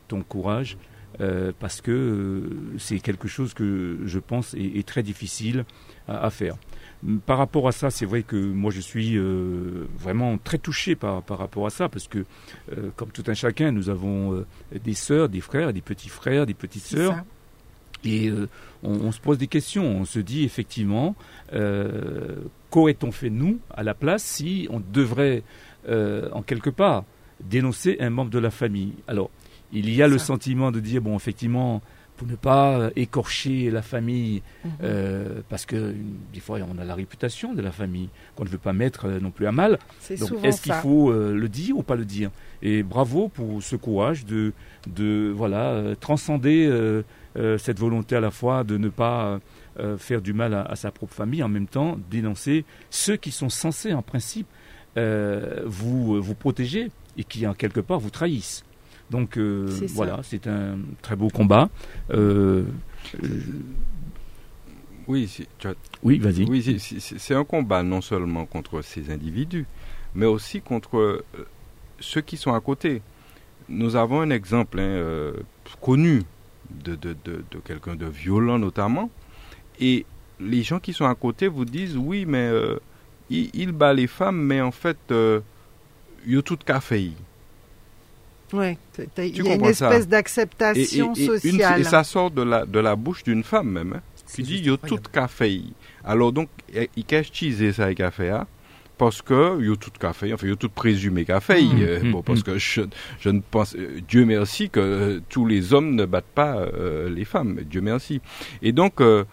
ton courage. Parce que c'est quelque chose que je pense est, très difficile à, faire. Par rapport à ça, c'est vrai que moi je suis vraiment très touché par, par rapport à ça, parce que comme tout un chacun, nous avons des sœurs, des frères, des petits frères, des petites sœurs. Et on, on, se pose des questions, on se dit effectivement, qu'aurait-on fait nous à la place si on devrait, en quelque part, dénoncer un membre de la famille? Alors, il y a le sentiment de dire, bon, effectivement, pour ne pas écorcher la famille, mhm. euh, parce que des fois on a la réputation de la famille qu'on ne veut pas mettre euh, non plus à mal. Donc est-ce qu'il faut euh, le dire ou pas le dire? Et bravo pour ce courage de, de voilà transcender cette volonté à la fois de ne pas faire du mal à, sa propre famille, en même temps dénoncer ceux qui sont censés en principe vous vous protéger et qui, en quelque part, vous trahissent. Donc euh, voilà, c'est un très beau combat. Euh, oui, oui, vas-y. Oui, c'est un combat non seulement contre ces individus, mais aussi contre euh, ceux qui sont à côté. Nous avons un exemple. Hein, connu de, de, de, de quelqu'un de violent notamment. Et les gens qui sont à côté vous disent oui, mais euh, il, il bat les femmes, mais en fait, euh, il y a tout café. T'as- il y a comprends une ça espèce Et, d'acceptation et- et une- sociale. et ça sort de la, de la bouche d'une femme même. Hein, qui dit juste il y a tout café. Alors donc, il il cache teaser ça avec café. Hein, parce que il y a tout café, enfin il y a tout présumé café. Euh, bon, parce que je, je ne pense, euh, Dieu merci que euh, tous les hommes ne battent pas euh, les femmes. Dieu merci. Et donc euh,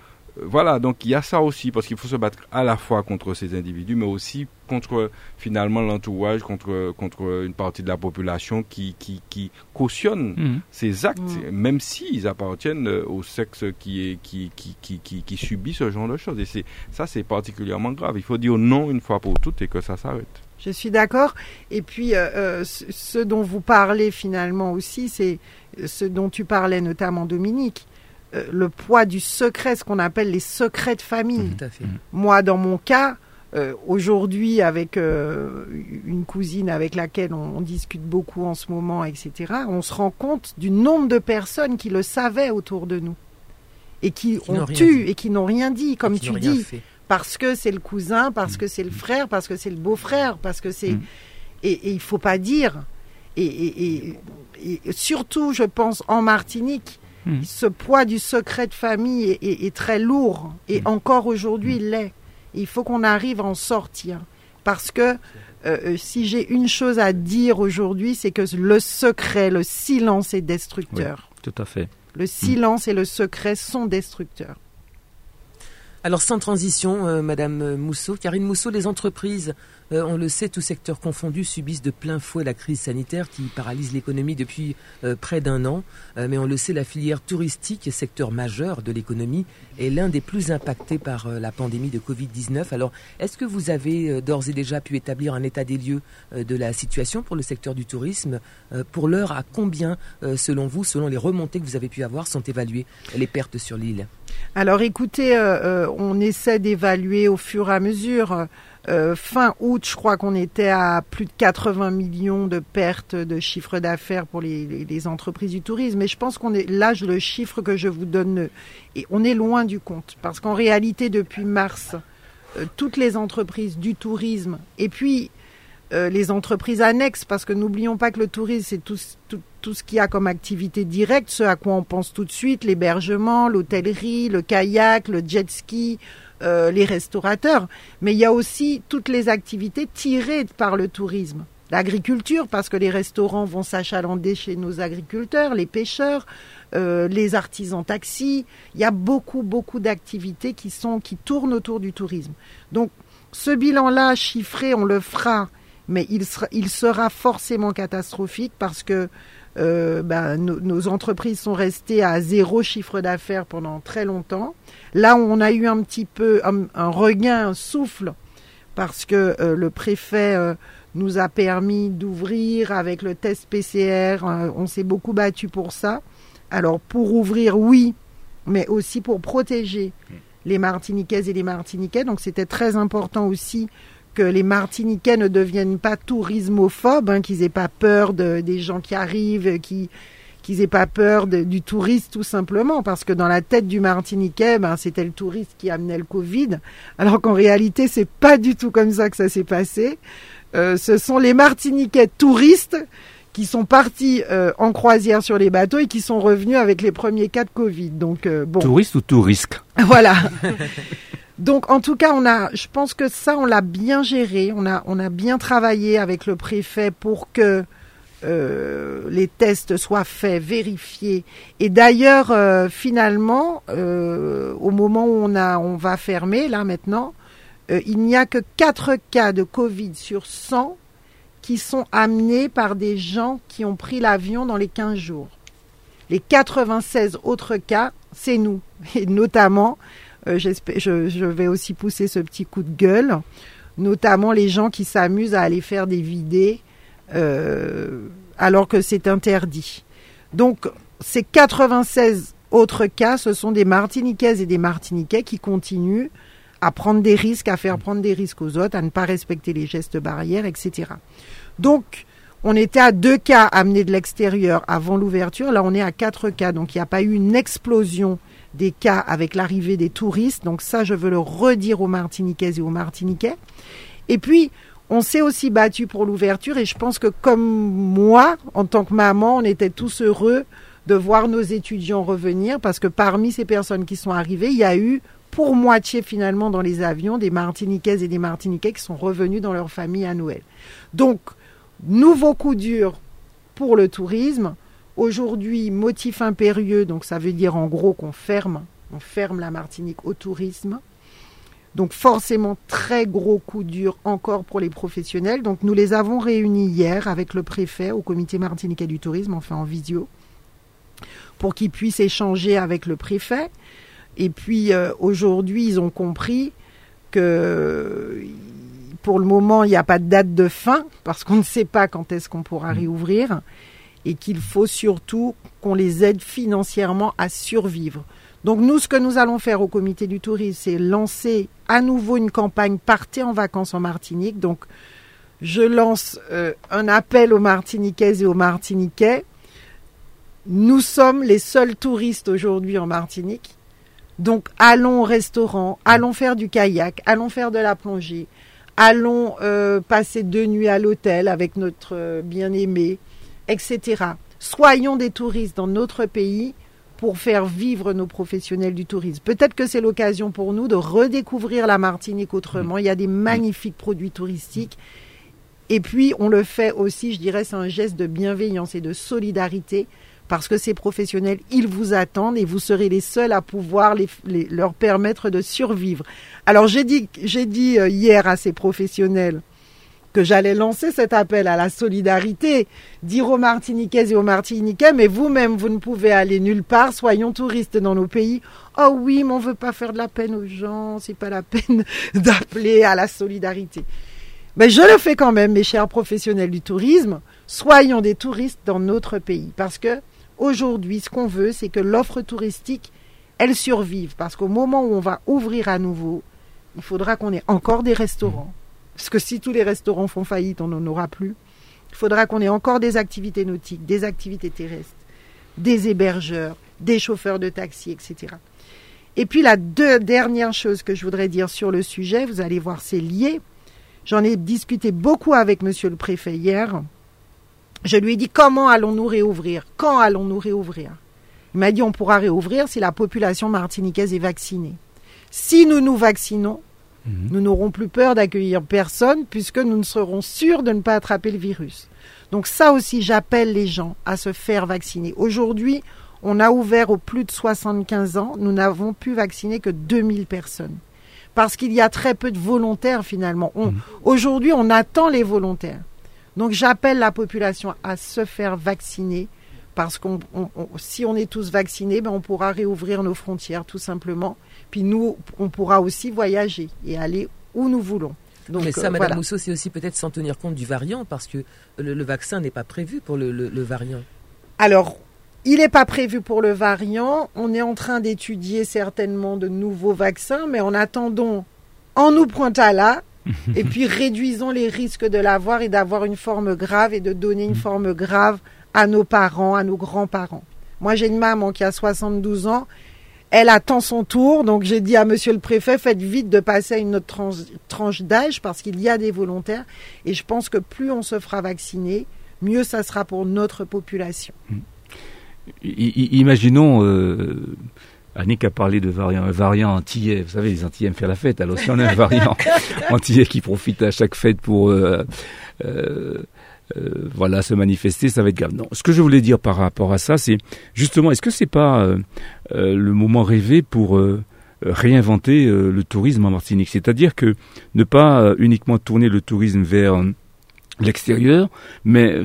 voilà, donc il y a ça aussi parce qu'il faut se battre à la fois contre ces individus, mais aussi contre finalement l'entourage, contre contre une partie de la population qui qui, qui cautionne Mhm. ces actes, Mm. même s'ils appartiennent euh, au sexe qui, est, qui, qui, qui, qui, qui subit ce genre de choses. Et c'est, ça, c'est particulièrement grave. Il faut dire non une fois pour toutes et que ça s'arrête. Je suis d'accord. Et puis, euh, euh, ce dont vous parlez finalement aussi, c'est ce dont tu parlais notamment, Dominique, le poids du secret, ce qu'on appelle les secrets de famille. Tout à fait. Moi, dans mon cas, euh, aujourd'hui, avec euh, une cousine avec laquelle on, on discute beaucoup en ce moment, etc., on se rend compte du nombre de personnes qui le savaient autour de nous et qui, ont tu dit. et qui n'ont rien dit, comme tu dis fait. parce que c'est le cousin, parce que c'est le frère, parce que c'est le beau-frère, parce que c'est Mm. et, et il faut pas dire. Et, et, et, et surtout, je pense en Martinique, Mm. ce poids du secret de famille est, est- est très lourd et encore aujourd'hui il l'est. Il faut qu'on arrive à en sortir parce que euh, euh, si j'ai une chose à dire aujourd'hui, c'est que le secret, le silence est destructeur. Tout à fait. Le silence et le secret sont destructeurs. Alors sans transition, euh, Madame Mousseau, Karine Mousseau, les entreprises, euh, on le sait, tous secteurs confondus, subissent de plein fouet la crise sanitaire qui paralyse l'économie depuis euh, près d'un an. Euh, mais on le sait, la filière touristique, secteur majeur de l'économie, est l'un des plus impactés par la pandémie de Covid-19. Alors, est-ce que vous avez d'ores et déjà pu établir un état des lieux de la situation pour le secteur du tourisme Pour l'heure, à combien, selon vous, selon les remontées que vous avez pu avoir, sont évaluées les pertes sur l'île? Alors écoutez, on essaie d'évaluer au fur et à mesure. Euh, fin août, je crois qu'on était à plus de 80 millions de pertes de chiffre d'affaires pour les, entreprises du tourisme. Mais je pense qu'on est là, le chiffre que je vous donne, et on est loin du compte. Parce qu'en réalité, depuis mars, euh, toutes les entreprises du tourisme, et puis euh, les entreprises annexes, parce que n'oublions pas que le tourisme, c'est tout, tout, tout ce qu'il y a comme activité directe, ce à quoi on pense tout de suite, l'hébergement, l'hôtellerie, le kayak, le jet ski, euh, les restaurateurs. Mais il y a aussi toutes les activités tirées par le tourisme. L'agriculture, parce que les restaurants vont s'achalander chez nos agriculteurs, les pêcheurs, euh, les artisans taxis. Il y a beaucoup, beaucoup d'activités qui sont qui tournent autour du tourisme. Donc, ce bilan-là chiffré, on le fera, mais il sera, il sera forcément catastrophique parce que euh, ben, nos, nos entreprises sont restées à zéro chiffre d'affaires pendant très longtemps. Là, on a eu un petit peu un, un regain, un souffle, parce que euh, le préfet euh, nous a permis d'ouvrir avec le test PCR. euh, on s'est beaucoup battu pour ça. Alors, pour ouvrir, oui, mais aussi pour protéger les Martiniquaises et les Martiniquais. Donc, c'était très important aussi que les Martiniquais ne deviennent pas tourismophobes, hein, qu'ils aient pas peur de, des gens qui arrivent, qui qu'ils aient pas peur de- du touriste tout simplement, parce que dans la tête du Martiniquais, ben, c'était le touriste qui amenait le Covid, alors qu'en réalité, c'est pas du tout comme ça que ça s'est passé. Euh, ce sont les Martiniquais touristes qui sont partis euh, en croisière sur les bateaux et qui sont revenus avec les premiers cas de Covid. Donc euh, bon, Touriste ou touriste voilà. Donc en tout cas, on a, je pense que ça, on l'a bien géré. On a, bien travaillé avec le préfet pour que euh, les tests soient faits, vérifiés. Et d'ailleurs, euh, finalement, euh, au moment où on on va fermer là maintenant, il n'y a que 4 cas de Covid sur 100 qui sont amenés par des gens qui ont pris l'avion dans les 15 jours. Les 96 autres cas, c'est nous. Et notamment, je, je vais aussi pousser ce petit coup de gueule, notamment les gens qui s'amusent à aller faire des vidées euh, alors que c'est interdit. Donc, ces 96 autres cas, ce sont des Martiniquaises et des Martiniquais qui continuent à prendre des risques, à faire prendre des risques aux autres, à ne pas respecter les gestes barrières, etc. Donc, On était à deux cas amenés de l'extérieur avant l'ouverture. Là, on est à quatre cas. Donc, il n'y a pas eu une explosion des cas avec l'arrivée des touristes. Donc, ça, je veux le redire aux Martiniquaises et aux Martiniquais. Et puis, on s'est aussi battu pour l'ouverture et je pense que comme moi, en tant que maman, on était tous heureux de voir nos étudiants revenir parce que parmi ces personnes qui sont arrivées, il y a eu pour moitié finalement dans les avions des Martiniquaises et des Martiniquais qui sont revenus dans leur famille à Noël. Donc, nouveau coup dur pour le tourisme. Aujourd'hui, motif impérieux, donc ça veut dire en gros qu'on ferme, on ferme la Martinique au tourisme. Donc forcément très gros coup dur encore pour les professionnels. Donc nous les avons réunis hier avec le préfet au comité martiniquais du tourisme, enfin en visio, pour qu'ils puissent échanger avec le préfet. Et puis euh, aujourd'hui, ils ont compris que pour le moment, il n'y a pas de date de fin parce qu'on ne sait pas quand est-ce qu'on pourra mmh. réouvrir et qu'il faut surtout qu'on les aide financièrement à survivre. Donc nous, ce que nous allons faire au comité du tourisme, c'est lancer à nouveau une campagne Partez en vacances en Martinique. Donc je lance euh, un appel aux Martiniquaises et aux Martiniquais. Nous sommes les seuls touristes aujourd'hui en Martinique. Donc allons au restaurant, allons faire du kayak, allons faire de la plongée, allons euh, passer deux nuits à l'hôtel avec notre euh, bien-aimé, etc. Soyons des touristes dans notre pays pour faire vivre nos professionnels du tourisme. Peut-être que c'est l'occasion pour nous de redécouvrir la Martinique autrement. Il y a des magnifiques produits touristiques. Et puis, on le fait aussi, je dirais, c'est un geste de bienveillance et de solidarité parce que ces professionnels, ils vous attendent et vous serez les seuls à pouvoir leur permettre de survivre. Alors, j'ai dit, j'ai dit euh, hier à ces professionnels, que j'allais lancer cet appel à la solidarité, dire aux Martiniquaises et aux Martiniquais, mais vous-même, vous ne pouvez aller nulle part, soyons touristes dans nos pays. Oh oui, mais on veut pas faire de la peine aux gens, c'est pas la peine d'appeler à la solidarité. Mais je le fais quand même, mes chers professionnels du tourisme, soyons des touristes dans notre pays, parce que aujourd'hui, ce qu'on veut, c'est que l'offre touristique, elle survive, parce qu'au moment où on va ouvrir à nouveau, il faudra qu'on ait encore des restaurants parce que si tous les restaurants font faillite, on n'en aura plus. Il faudra qu'on ait encore des activités nautiques, des activités terrestres, des hébergeurs, des chauffeurs de taxi, etc. Et puis la dernière chose que je voudrais dire sur le sujet, vous allez voir, c'est lié. J'en ai discuté beaucoup avec monsieur le préfet hier. Je lui ai dit comment allons-nous réouvrir? Quand allons-nous réouvrir? Il m'a dit on pourra réouvrir si la population martiniquaise est vaccinée. Si nous nous vaccinons, Mhm. Nous n'aurons plus peur d'accueillir personne puisque nous ne serons sûrs de ne pas attraper le virus. Donc ça aussi, j'appelle les gens à se faire vacciner. Aujourd'hui, on a ouvert aux plus de 75 ans. Nous n'avons pu vacciner que 2000 personnes. Parce qu'il y a très peu de volontaires finalement. Mhm. Aujourd'hui, on attend les volontaires. Donc j'appelle la population à se faire vacciner parce que si on est tous vaccinés, ben on pourra réouvrir nos frontières tout simplement. Puis nous, on pourra aussi voyager et aller où nous voulons. Donc, Mais ça, euh, Madame Mousseau, c'est aussi peut-être sans tenir compte du variant, parce que le, vaccin n'est pas prévu pour le, variant. Alors, il n'est pas prévu pour le variant. On est en train d'étudier certainement de nouveaux vaccins, mais en attendant, en nous pointant là, et puis réduisons les risques de l'avoir et d'avoir une forme grave et de donner une forme grave à nos parents, à nos grands-parents. Moi, j'ai une maman qui a 72 ans elle attend son tour, donc j'ai dit à monsieur le préfet, faites vite de passer à une autre tranche, d'âge parce qu'il y a des volontaires. Et je pense que plus on se fera vacciner, mieux ça sera pour notre population. imaginons, euh, Annick a parlé de variant, un variant antillais. Vous savez, les Antillais aiment faire la fête. Alors si on a un variant antillais qui profite à chaque fête pour... Euh, euh, euh, voilà, se manifester, ça va être grave. Non, ce que je voulais dire par rapport à ça, c'est justement, est-ce que c'est pas euh, euh, le moment rêvé pour réinventer le tourisme en Martinique? C'est-à-dire que ne pas uniquement tourner le tourisme vers l'extérieur, mais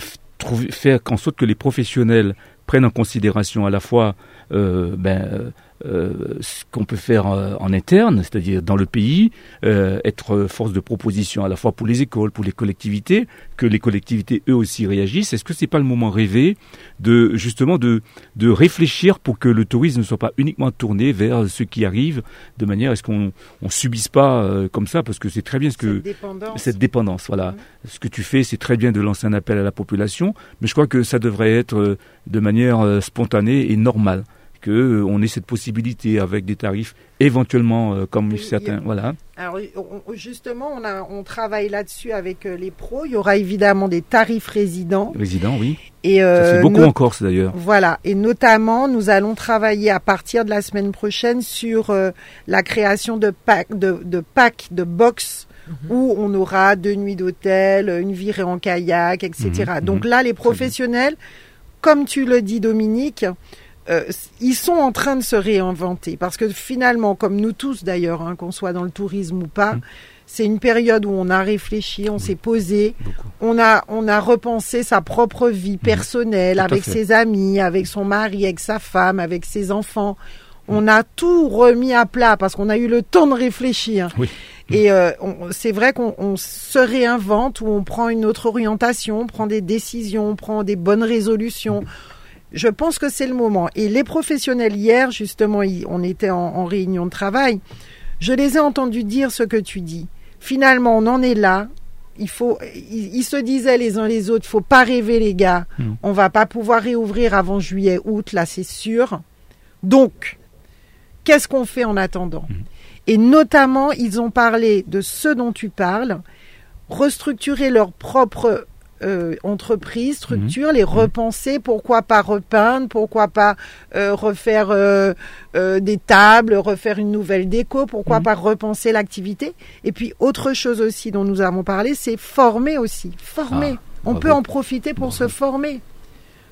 faire en sorte que les professionnels prennent en considération à la fois ben, ce qu'on peut faire euh, en interne, c'est-à-dire dans le pays, euh, être force de proposition à la fois pour les écoles, pour les collectivités, que les collectivités eux aussi réagissent. Est-ce que c'est pas le moment rêvé de justement de de réfléchir pour que le tourisme ne soit pas uniquement tourné vers ceux qui arrivent, de manière à ce qu'on on subisse pas comme ça, parce que c'est très bien ce que cette dépendance. cette dépendance, voilà. Mhm. Ce que tu fais, c'est très bien de lancer un appel à la population, mais je crois que ça devrait être de manière spontanée et normale que euh, on ait cette possibilité avec des tarifs éventuellement euh, comme Oui, certains a- voilà Alors on- justement, on, a, on travaille là-dessus avec euh, les pros. Il y aura évidemment des tarifs résidents. résidents oui Et ça euh, c'est beaucoup en Corse d'ailleurs Voilà, et notamment, nous allons travailler à partir de la semaine prochaine sur euh, la création de packs, de, de packs, de box où on aura deux nuits d'hôtel, une virée en kayak, etc. Mhm, Donc mhm. là, les professionnels, comme tu le dis, Dominique, euh, ils sont en train de se réinventer parce que finalement, comme nous tous d'ailleurs, hein, qu'on soit dans le tourisme ou pas, Mhm. c'est une période où on a réfléchi, on s'est posé, beaucoup on a, on a repensé sa propre vie personnelle Tout à avec ses amis, avec son mari, avec sa femme, avec ses enfants. On a tout remis à plat parce qu'on a eu le temps de réfléchir. Oui. Et euh, c'est vrai qu'on on se réinvente ou on prend une autre orientation, on prend des décisions, on prend des bonnes résolutions. Je pense que c'est le moment. Et les professionnels hier, justement, on était en, en réunion de travail. Je les ai entendus dire ce que tu dis. Finalement, on en est là. Il faut, ils, se disaient les uns les autres, faut pas rêver les gars. Mm. On va pas pouvoir réouvrir avant juillet, août, là c'est sûr. Donc, qu'est-ce qu'on fait en attendant Et notamment, ils ont parlé de ce dont tu parles, restructurer leur propre euh, entreprise, structure, les repenser, pourquoi pas repeindre, pourquoi pas euh, refaire euh, euh, des tables, refaire une nouvelle déco, pourquoi pas repenser l'activité. Et puis autre chose aussi dont nous avons parlé, c'est former aussi, former. Ah, On peut en profiter pour se former.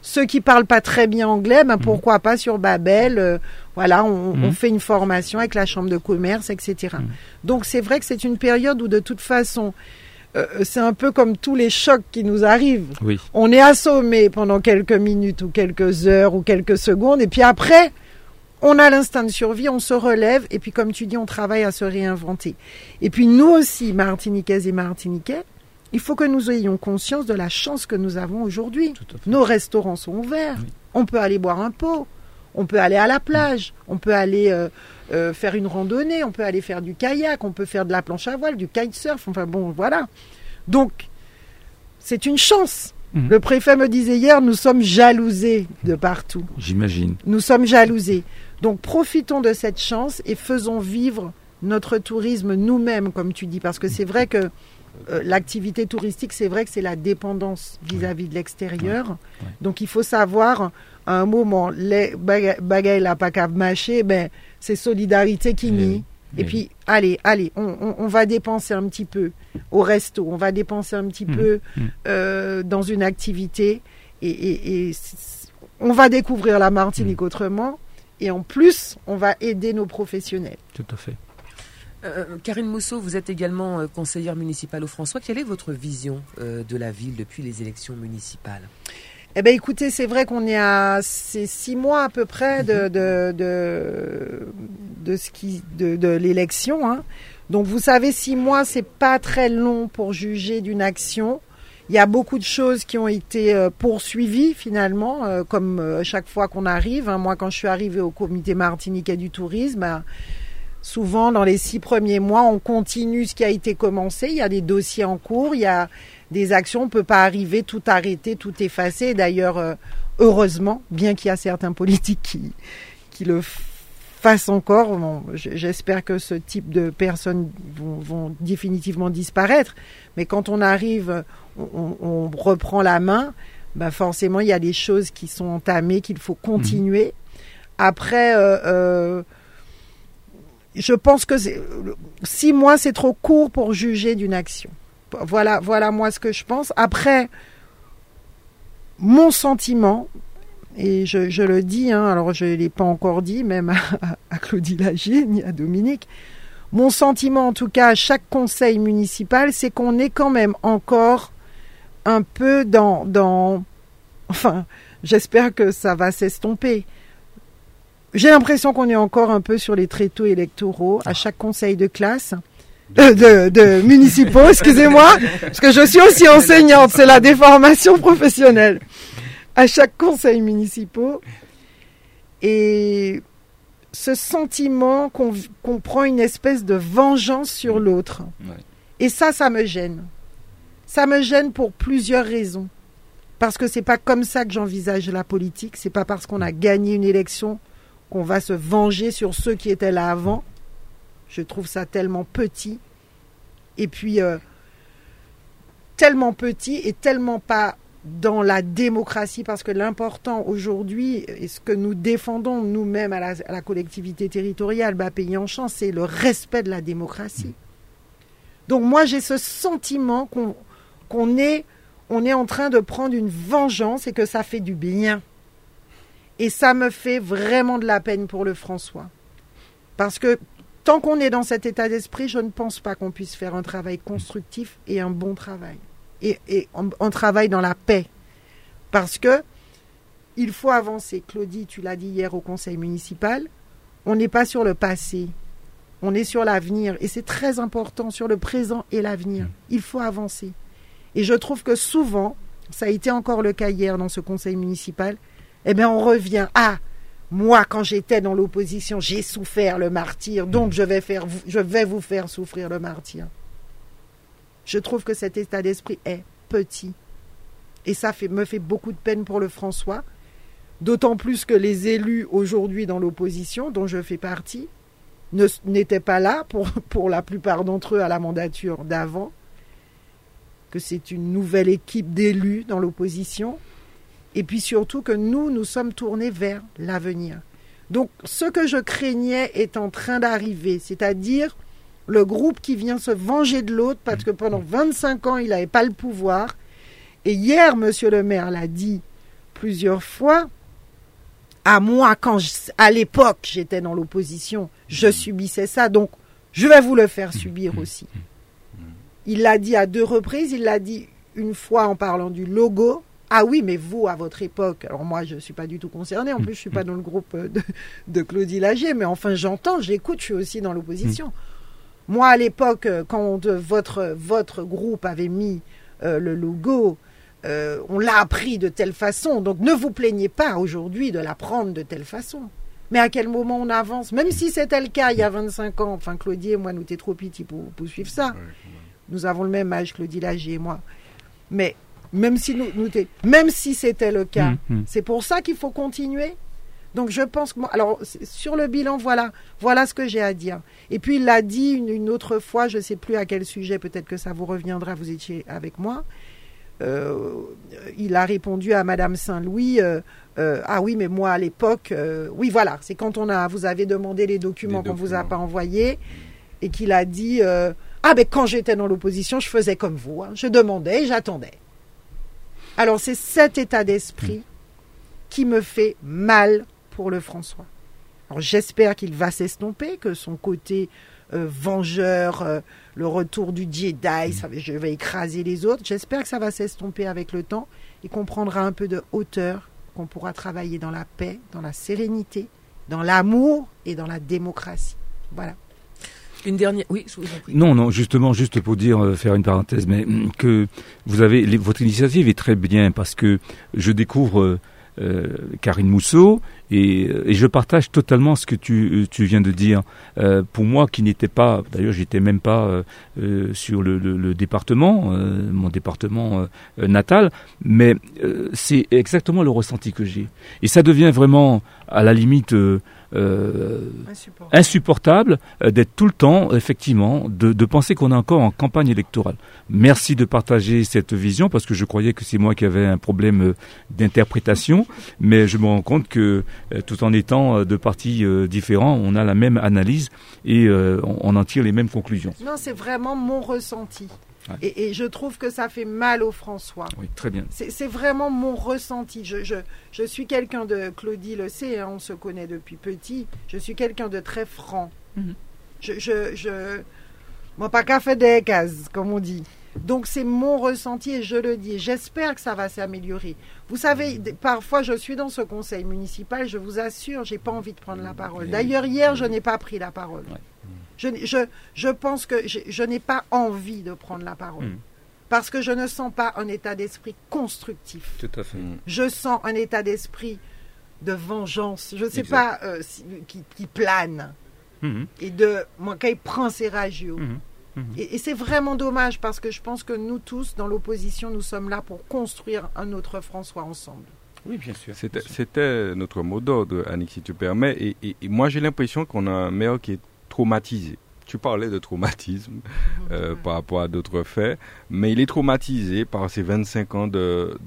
Ceux qui parlent pas très bien anglais, ben pourquoi pas sur Babel euh, Voilà, on, Mhm. on fait une formation avec la chambre de commerce, etc. Donc c'est vrai que c'est une période où de toute façon, euh, c'est un peu comme tous les chocs qui nous arrivent. oui On est assommé pendant quelques minutes ou quelques heures ou quelques secondes, et puis après, on a l'instinct de survie, on se relève, et puis comme tu dis, on travaille à se réinventer. Et puis nous aussi, Martiniquaises et Martiniquais, il faut que nous ayons conscience de la chance que nous avons aujourd'hui. Nos restaurants sont ouverts. Oui. On peut aller boire un pot. On peut aller à la plage. On peut aller euh, euh, faire une randonnée. On peut aller faire du kayak. On peut faire de la planche à voile, du kitesurf. Enfin bon, voilà. Donc, c'est une chance. Mhm. Le préfet me disait hier, nous sommes jalousés de partout. j'imagine Nous sommes jalousés. Donc, profitons de cette chance et faisons vivre notre tourisme nous-mêmes, comme tu dis, parce que c'est vrai que euh, l'activité touristique, c'est vrai que c'est la dépendance vis-à-vis de l'extérieur. Ouais. Donc, il faut savoir à un moment, les baga- bagaille la pas qu'à mâcher, ben, c'est solidarité qui Eh nie. oui, Et eh puis, allez, allez, on, on- on va dépenser un petit peu au resto, on va dépenser un petit Mhm, peu mhm. euh, dans une activité et, et- et c- on va découvrir la Martinique Mhm. autrement. Et en plus, on va aider nos professionnels. tout à fait Euh, Karine Mousseau, vous êtes également euh, conseillère municipale au François. Quelle est votre vision euh, de la ville depuis les élections municipales? Eh ben, écoutez, c'est vrai qu'on est à c'est six mois à peu près de de de, de ce qui de, de l'élection. Hein. Donc, vous savez, six mois, c'est pas très long pour juger d'une action. Il y a beaucoup de choses qui ont été euh, poursuivies finalement, euh, comme euh, chaque fois qu'on arrive. hein. Moi, quand je suis arrivée au comité martiniquais du tourisme, souvent dans les six premiers mois, on continue ce qui a été commencé. Il y a des dossiers en cours, il y a des actions. On peut pas arriver tout arrêter, tout effacer. D'ailleurs, euh, heureusement, bien qu'il y a certains politiques qui, qui le fassent encore, bon, j'espère que ce type de personnes vont, vont définitivement disparaître. Mais quand on arrive, on, reprend la main. Ben forcément, il y a des choses qui sont entamées, qu'il faut continuer. Après, euh, euh, je pense que six mois, c'est trop court pour juger d'une action. Voilà, voilà moi ce que je pense. Après, mon sentiment, et je, je le dis, hein, alors je ne l'ai pas encore dit, même à, à Claudie Lagier ni à Dominique, mon sentiment en tout cas à chaque conseil municipal, c'est qu'on est quand même encore un peu dans... dans enfin, j'espère que ça va s'estomper. j'ai l'impression qu'on est encore un peu sur les tréteaux électoraux à chaque conseil de classe. Euh, de, de municipaux, excusez-moi, parce que je suis aussi enseignante, c'est la déformation professionnelle. À chaque conseil municipal. Et ce sentiment qu'on prend une espèce de vengeance sur l'autre. Ouais. Et ça, ça me gêne. Ça me gêne pour plusieurs raisons. Parce que c'est pas comme ça que j'envisage la politique. C'est pas parce qu'on a gagné une élection qu'on va se venger sur ceux qui étaient là avant. Je trouve ça tellement petit. Et puis, euh, tellement petit et tellement pas dans la démocratie, parce que l'important aujourd'hui, et ce que nous défendons nous-mêmes à la, collectivité territoriale, bas pays en champ, c'est le respect de la démocratie. Donc moi, j'ai ce sentiment qu'on est, est en train de prendre une vengeance et que ça fait du bien. Et ça me fait vraiment de la peine pour le François. Parce que tant qu'on est dans cet état d'esprit, je ne pense pas qu'on puisse faire un travail constructif et un bon travail. Et, et un, un travail dans la paix. Parce que il faut avancer. Claudie, tu l'as dit hier au conseil municipal, on n'est pas sur le passé, on est sur l'avenir. Et c'est très important, sur le présent et l'avenir. Il faut avancer. Et je trouve que souvent, ça a été encore le cas hier dans ce conseil municipal, eh bien on revient à moi quand j'étais dans l'opposition, j'ai souffert le martyr, donc je vais faire je vais vous faire souffrir le martyr. Je trouve que cet état d'esprit est petit. Et ça fait, me fait beaucoup de peine pour le François, d'autant plus que les élus aujourd'hui dans l'opposition, dont je fais partie, n'étaient pas là pour, pour la plupart d'entre eux à la mandature d'avant, que c'est une nouvelle équipe d'élus dans l'opposition, et puis surtout que nous, nous sommes tournés vers l'avenir. Donc ce que je craignais est en train d'arriver, c'est-à-dire le groupe qui vient se venger de l'autre parce que pendant 25 ans, il n'avait pas le pouvoir. Et hier, monsieur le maire l'a dit plusieurs fois, à moi, quand à l'époque j'étais dans l'opposition, je subissais ça, donc je vais vous le faire subir aussi. Il l'a dit à deux reprises, il l'a dit une fois en parlant du logo. Ah oui, mais vous, à votre époque, alors moi, je ne suis pas du tout concernée, en plus, je suis pas dans le groupe euh, de, de Claudie Lagier, mais enfin, j'entends, j'écoute, je suis aussi dans l'opposition. Moi, à l'époque, euh, quand votre, votre groupe avait mis euh, le logo, euh, on l'a appris de telle façon. Donc, ne vous plaignez pas aujourd'hui de l'apprendre de telle façon. Mais à quel moment on avance? Même si c'était le cas il y a 25 ans, enfin, Claudie et moi, nous étions trop petits pour, pour suivre ça. Nous avons le même âge, Claudie Lagier et moi. Mais même si, nous, nous t'es- même si c'était le cas, Mmh, mmh. c'est pour ça qu'il faut continuer. Donc je pense que moi, alors sur le bilan, voilà, voilà ce que j'ai à dire. Et puis il l'a dit une, une autre fois, je ne sais plus à quel sujet, peut-être que ça vous reviendra, vous étiez avec moi. Euh, il a répondu à Madame Saint-Louis. euh, euh, ah oui, mais moi à l'époque, oui voilà, c'est quand on a, vous avez demandé les documents qu'on vous a pas envoyés et qu'il a dit ah ben quand j'étais dans l'opposition, je faisais comme vous, hein, je demandais, et j'attendais. Alors c'est cet état d'esprit qui me fait mal pour le François. Alors j'espère qu'il va s'estomper, que son côté euh, vengeur, euh, le retour du Jedi, ça va- je vais écraser les autres, j'espère que ça va s'estomper avec le temps et qu'on prendra un peu de hauteur, qu'on pourra travailler dans la paix, dans la sérénité, dans l'amour et dans la démocratie. Voilà. Une dernière. Oui, je vous en prie. Non, non, justement, juste pour dire, euh, faire une parenthèse, mais hum, que vous avez, les- votre initiative est très bien parce que je découvre euh, euh, Karine Mousseau et, euh, et je partage totalement ce que tu, euh, tu viens de dire. Euh, pour moi, qui n'était pas, d'ailleurs, j'étais même pas euh, sur le, le- le département, mon département natal, mais c'est exactement le ressenti que j'ai. Et ça devient vraiment, à la limite. Euh, insupportable euh, d'être tout le temps, effectivement, de, de penser qu'on est encore en campagne électorale. Merci de partager cette vision parce que je croyais que c'est moi qui avais un problème euh, d'interprétation, mais je me rends compte que euh, tout en étant de partis euh, différents, on a la même analyse et euh, on, on en tire les mêmes conclusions. Non, c'est vraiment mon ressenti. Ouais. Et, et je trouve que ça fait mal au François. Oui, très bien. C'est vraiment mon ressenti. Je, je, je suis quelqu'un de, Claudie le sait, hein, on se connaît depuis petit, je suis quelqu'un de très franc. Mhm. Je, je, je, moi pas qu'à faire des cases, comme on dit. Donc c'est mon ressenti et je le dis. J'espère que ça va s'améliorer. Vous savez, parfois je suis dans ce conseil municipal, je vous assure, j'ai pas envie de prendre la parole. D'ailleurs hier, je n'ai pas pris la parole. Je, je, je, pense que je, je n'ai pas envie de prendre la parole. Mm. Parce que je ne sens pas un état d'esprit constructif. Tout à fait. Je sens un état d'esprit de vengeance. Je ne sais Exact. pas euh, si- qui, qui plane. Mhm. Et de moi, quand il prend ses radios. Mhm. Et, et c'est vraiment dommage parce que je pense que nous tous, dans l'opposition, nous sommes là pour construire un autre François ensemble. Oui, bien sûr. C'était, c'était notre mot d'ordre, Annick, si tu permets. Et, et- et moi, j'ai l'impression qu'on a un maire qui est traumatisé. Tu parlais de traumatisme euh, par rapport à d'autres faits, mais il est traumatisé par ces 25 ans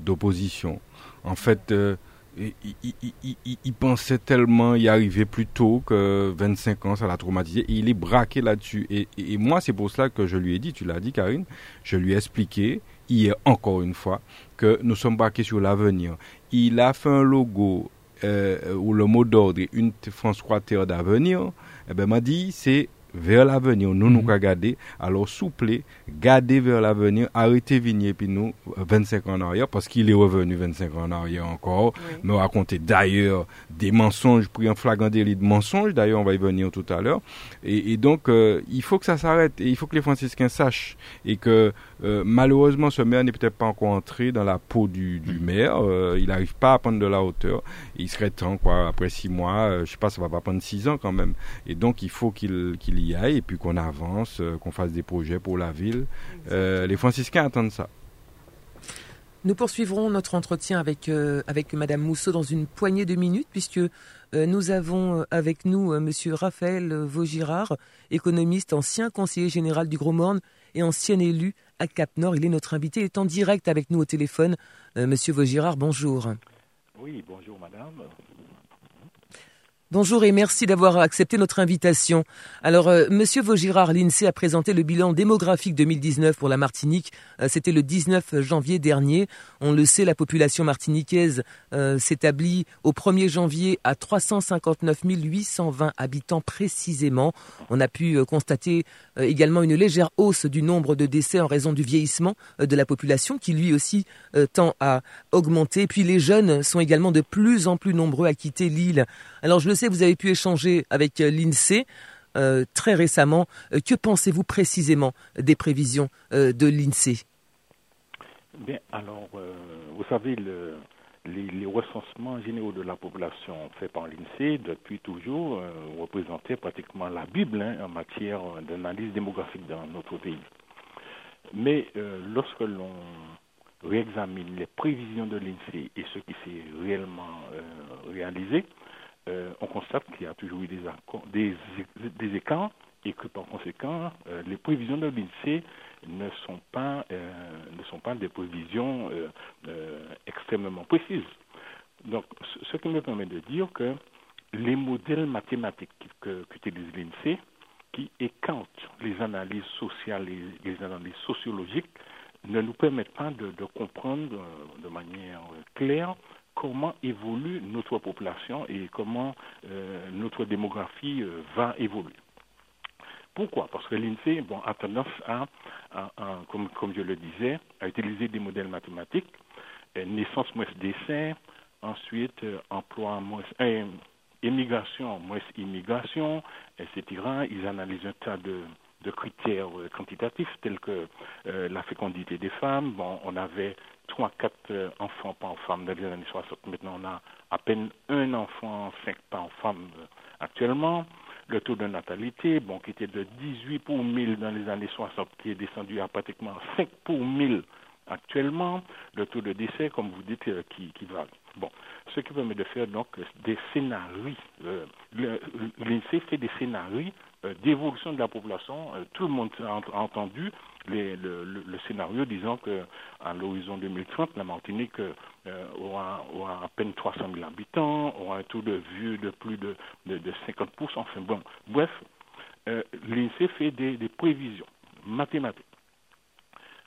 d'opposition. En fait, euh, il, il- il- il- il- il pensait tellement y arriver plus tôt que 25 ans, ça l'a traumatisé. Et il est braqué là-dessus. Et, et- et moi, c'est pour cela que je lui ai dit, tu l'as dit, Karine, je lui ai expliqué hier encore une fois que nous sommes braqués sur l'avenir. Il a fait un logo euh, où le mot d'ordre est une t- François Terre d'avenir. Eh ben, m'a dit, c'est vers l'avenir. Nous, nous, Mhm. qu'à garder. Alors, souple, garder vers l'avenir, arrêtez vigner, puis nous, euh, 25 ans en arrière, parce qu'il est revenu 25 ans en arrière encore, Oui. me raconter d'ailleurs des mensonges, pris en flagrant délit de mensonges, d'ailleurs, on va y venir tout à l'heure. Et, et donc, euh, il faut que ça s'arrête, et il faut que les franciscains sachent, et que euh, malheureusement, ce maire n'est peut-être pas encore entré dans la peau du, du maire, euh, il n'arrive pas à prendre de la hauteur, il serait temps, quoi, après six mois, euh, je sais pas, ça va pas prendre six ans quand même. Et donc, il faut qu'il qu'il y aille, et puis qu'on avance, euh, qu'on fasse des projets pour la ville. Euh, les franciscains attendent ça. Nous poursuivrons notre entretien avec, euh, avec Madame Mousseau dans une poignée de minutes, puisque euh, nous avons avec nous euh, Monsieur Raphaël Vaugirard, économiste, ancien conseiller général du Gros Morne et ancien élu à Cap-Nord. Il est notre invité, il est en direct avec nous au téléphone. Euh, Monsieur Vaugirard, bonjour. Oui, bonjour madame. Bonjour et merci d'avoir accepté notre invitation. Alors, euh, Monsieur Vaugirard, l'INSEE a présenté le bilan démographique 2019 pour la Martinique. Euh, C'était le 19 janvier dernier. On le sait, la population martiniquaise euh, s'établit au 1er janvier à 359 820 habitants précisément. On a pu constater également une légère hausse du nombre de décès en raison du vieillissement euh, de la population qui lui aussi euh, tend à augmenter. Puis les jeunes sont également de plus en plus nombreux à quitter l'île. Alors je le sais, vous avez pu échanger avec euh, l'INSEE euh, très récemment. Euh, que pensez-vous précisément des prévisions euh, de l'INSEE? Bien, alors, euh, vous savez, le, les, recensements généraux de la population faits par l'INSEE depuis toujours euh, représentaient pratiquement la Bible hein, en matière d'analyse démographique dans notre pays. Mais euh, lorsque l'on réexamine les prévisions de l'INSEE et ce qui s'est réellement euh, réalisé, euh, on constate qu'il y a toujours eu des, des, écarts et que par conséquent, les prévisions de l'INSEE ne sont pas euh, ne sont pas des prévisions euh, euh, extrêmement précises. Donc, ce qui me permet de dire que les modèles mathématiques que qu'utilise l'INSEE, qui écartent les analyses sociales et les analyses sociologiques, ne nous permettent pas de, comprendre de manière claire comment évolue notre population et comment notre démographie va évoluer. Pourquoi? Parce que l'INSEE bon, a tendance à, comme, je le disais, à utiliser des modèles mathématiques, euh, naissance moins décès, ensuite euh, emploi moins euh, immigration moins immigration, etc. Ils analysent un tas de, critères quantitatifs tels que la fécondité des femmes. Bon, on avait 3 4 enfants par femme dans les années 60. Maintenant, on a à peine un enfant, 5 par femme actuellement. Le taux de natalité, bon, qui était de 18 pour 1000 dans les années 60, qui est descendu à pratiquement 5 pour 1000 actuellement. Le taux de décès, comme vous dites, euh, qui, qui varie. Bon, ce qui permet de faire donc des scénarios. Euh, L'INSEE fait des scénarios euh, d'évolution de la population. Euh, tout le monde a entendu le, scénario disant que à l'horizon 2030, la Martinique euh, aura, à peine 300 000 habitants, aura un taux de vieux de plus de, de, de 50%. Enfin bon, bref, euh, l'INSEE fait des, prévisions mathématiques.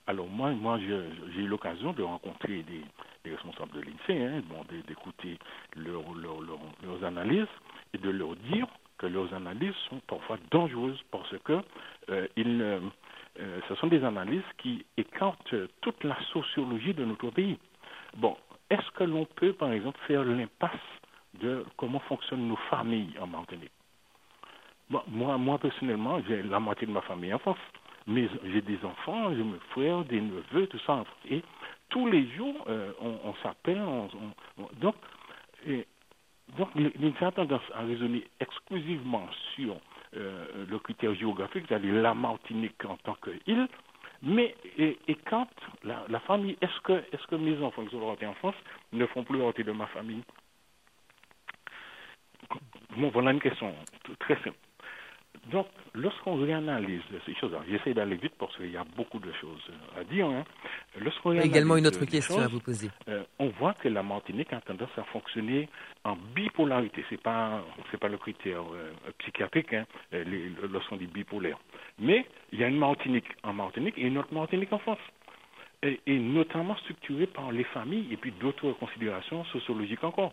Alors moi, moi j'ai eu l'occasion de rencontrer des, responsables de l'INSEE, hein, bon, d'écouter leur- leur- leur- leurs analyses et de leur dire que leurs analyses sont parfois dangereuses parce que euh, ils, ne- euh, ce sont des analyses qui écartent toute la sociologie de notre pays. Bon, est-ce que l'on peut, par exemple, faire l'impasse de comment fonctionnent nos familles en Martinique? Bon, moi, moi, personnellement, j'ai la moitié de ma famille en France. Mais j'ai des enfants, j'ai mes frères, des neveux, tout ça. Et tous les jours, euh, on, s'appelle. donc, donc, les gens tendance à raisonner exclusivement sur euh, le critère géographique, c'est-à-dire la Martinique en tant qu'île. Mais, et, quand la, famille, est-ce que, est que mes enfants qui sont rentrés en France ne font plus partie de ma famille? Bon, voilà une question très simple. Donc, lorsqu'on réanalyse ces choses, j'essaie d'aller vite parce qu'il y a beaucoup de choses à dire. Hein. Lorsqu'on également une autre question à vous poser. Euh, on voit que la Martinique a tendance à fonctionner en bipolarité. C'est pas c'est pas le critère euh, psychiatrique hein, euh, lorsqu'on dit bipolaire. Mais il y a une Martinique en Martinique et une autre Martinique en France. Et, et notamment structurée par les familles et puis d'autres considérations sociologiques encore.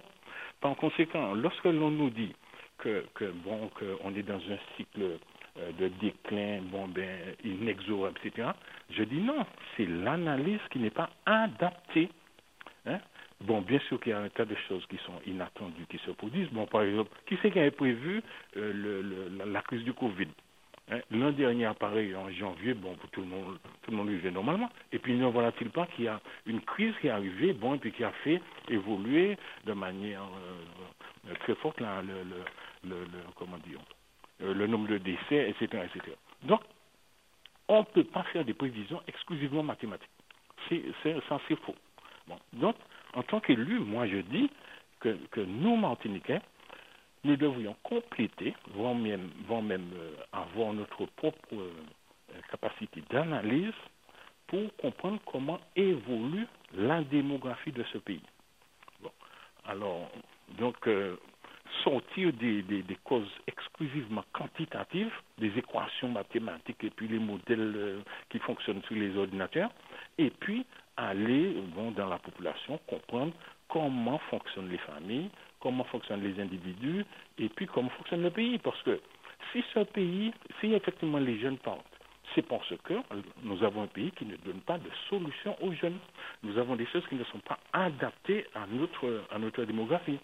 Par conséquent, lorsque l'on nous dit que, bon, qu'on est dans un cycle euh, de déclin, bon, ben, inexorable, etc. Je dis non, c'est l'analyse qui n'est pas adaptée. Hein. Bon, bien sûr qu'il y a un tas de choses qui sont inattendues, qui se produisent. Bon, par exemple, qui c'est qui avait prévu euh, la, crise du Covid hein? L'an dernier, pareil, en janvier, bon, tout le monde, tout le monde vivait normalement. Et puis, ne voilà-t-il pas qu'il y a une crise qui est arrivée, bon, et puis qui a fait évoluer de manière euh, très forte le, le, euh, le nombre de décès, etc., etc. Donc, on ne peut pas faire des prévisions exclusivement mathématiques. C'est, ça, c'est faux. Bon. Donc, en tant qu'élu, moi, je dis que, que nous, Martiniquais, nous devrions compléter, voire même, même euh, avoir notre propre euh, capacité d'analyse pour comprendre comment évolue la démographie de ce pays. Bon. Alors, donc, sortir des, causes exclusivement quantitatives, des équations mathématiques et puis les modèles euh, qui fonctionnent sur les ordinateurs, et puis aller dans la population, comprendre comment fonctionnent les familles, comment fonctionnent les individus, et puis comment fonctionne le pays. Parce que si ce pays, si effectivement les jeunes partent, c'est parce que nous avons un pays qui ne donne pas de solution aux jeunes. Nous avons des choses qui ne sont pas adaptées à notre, à notre démographie.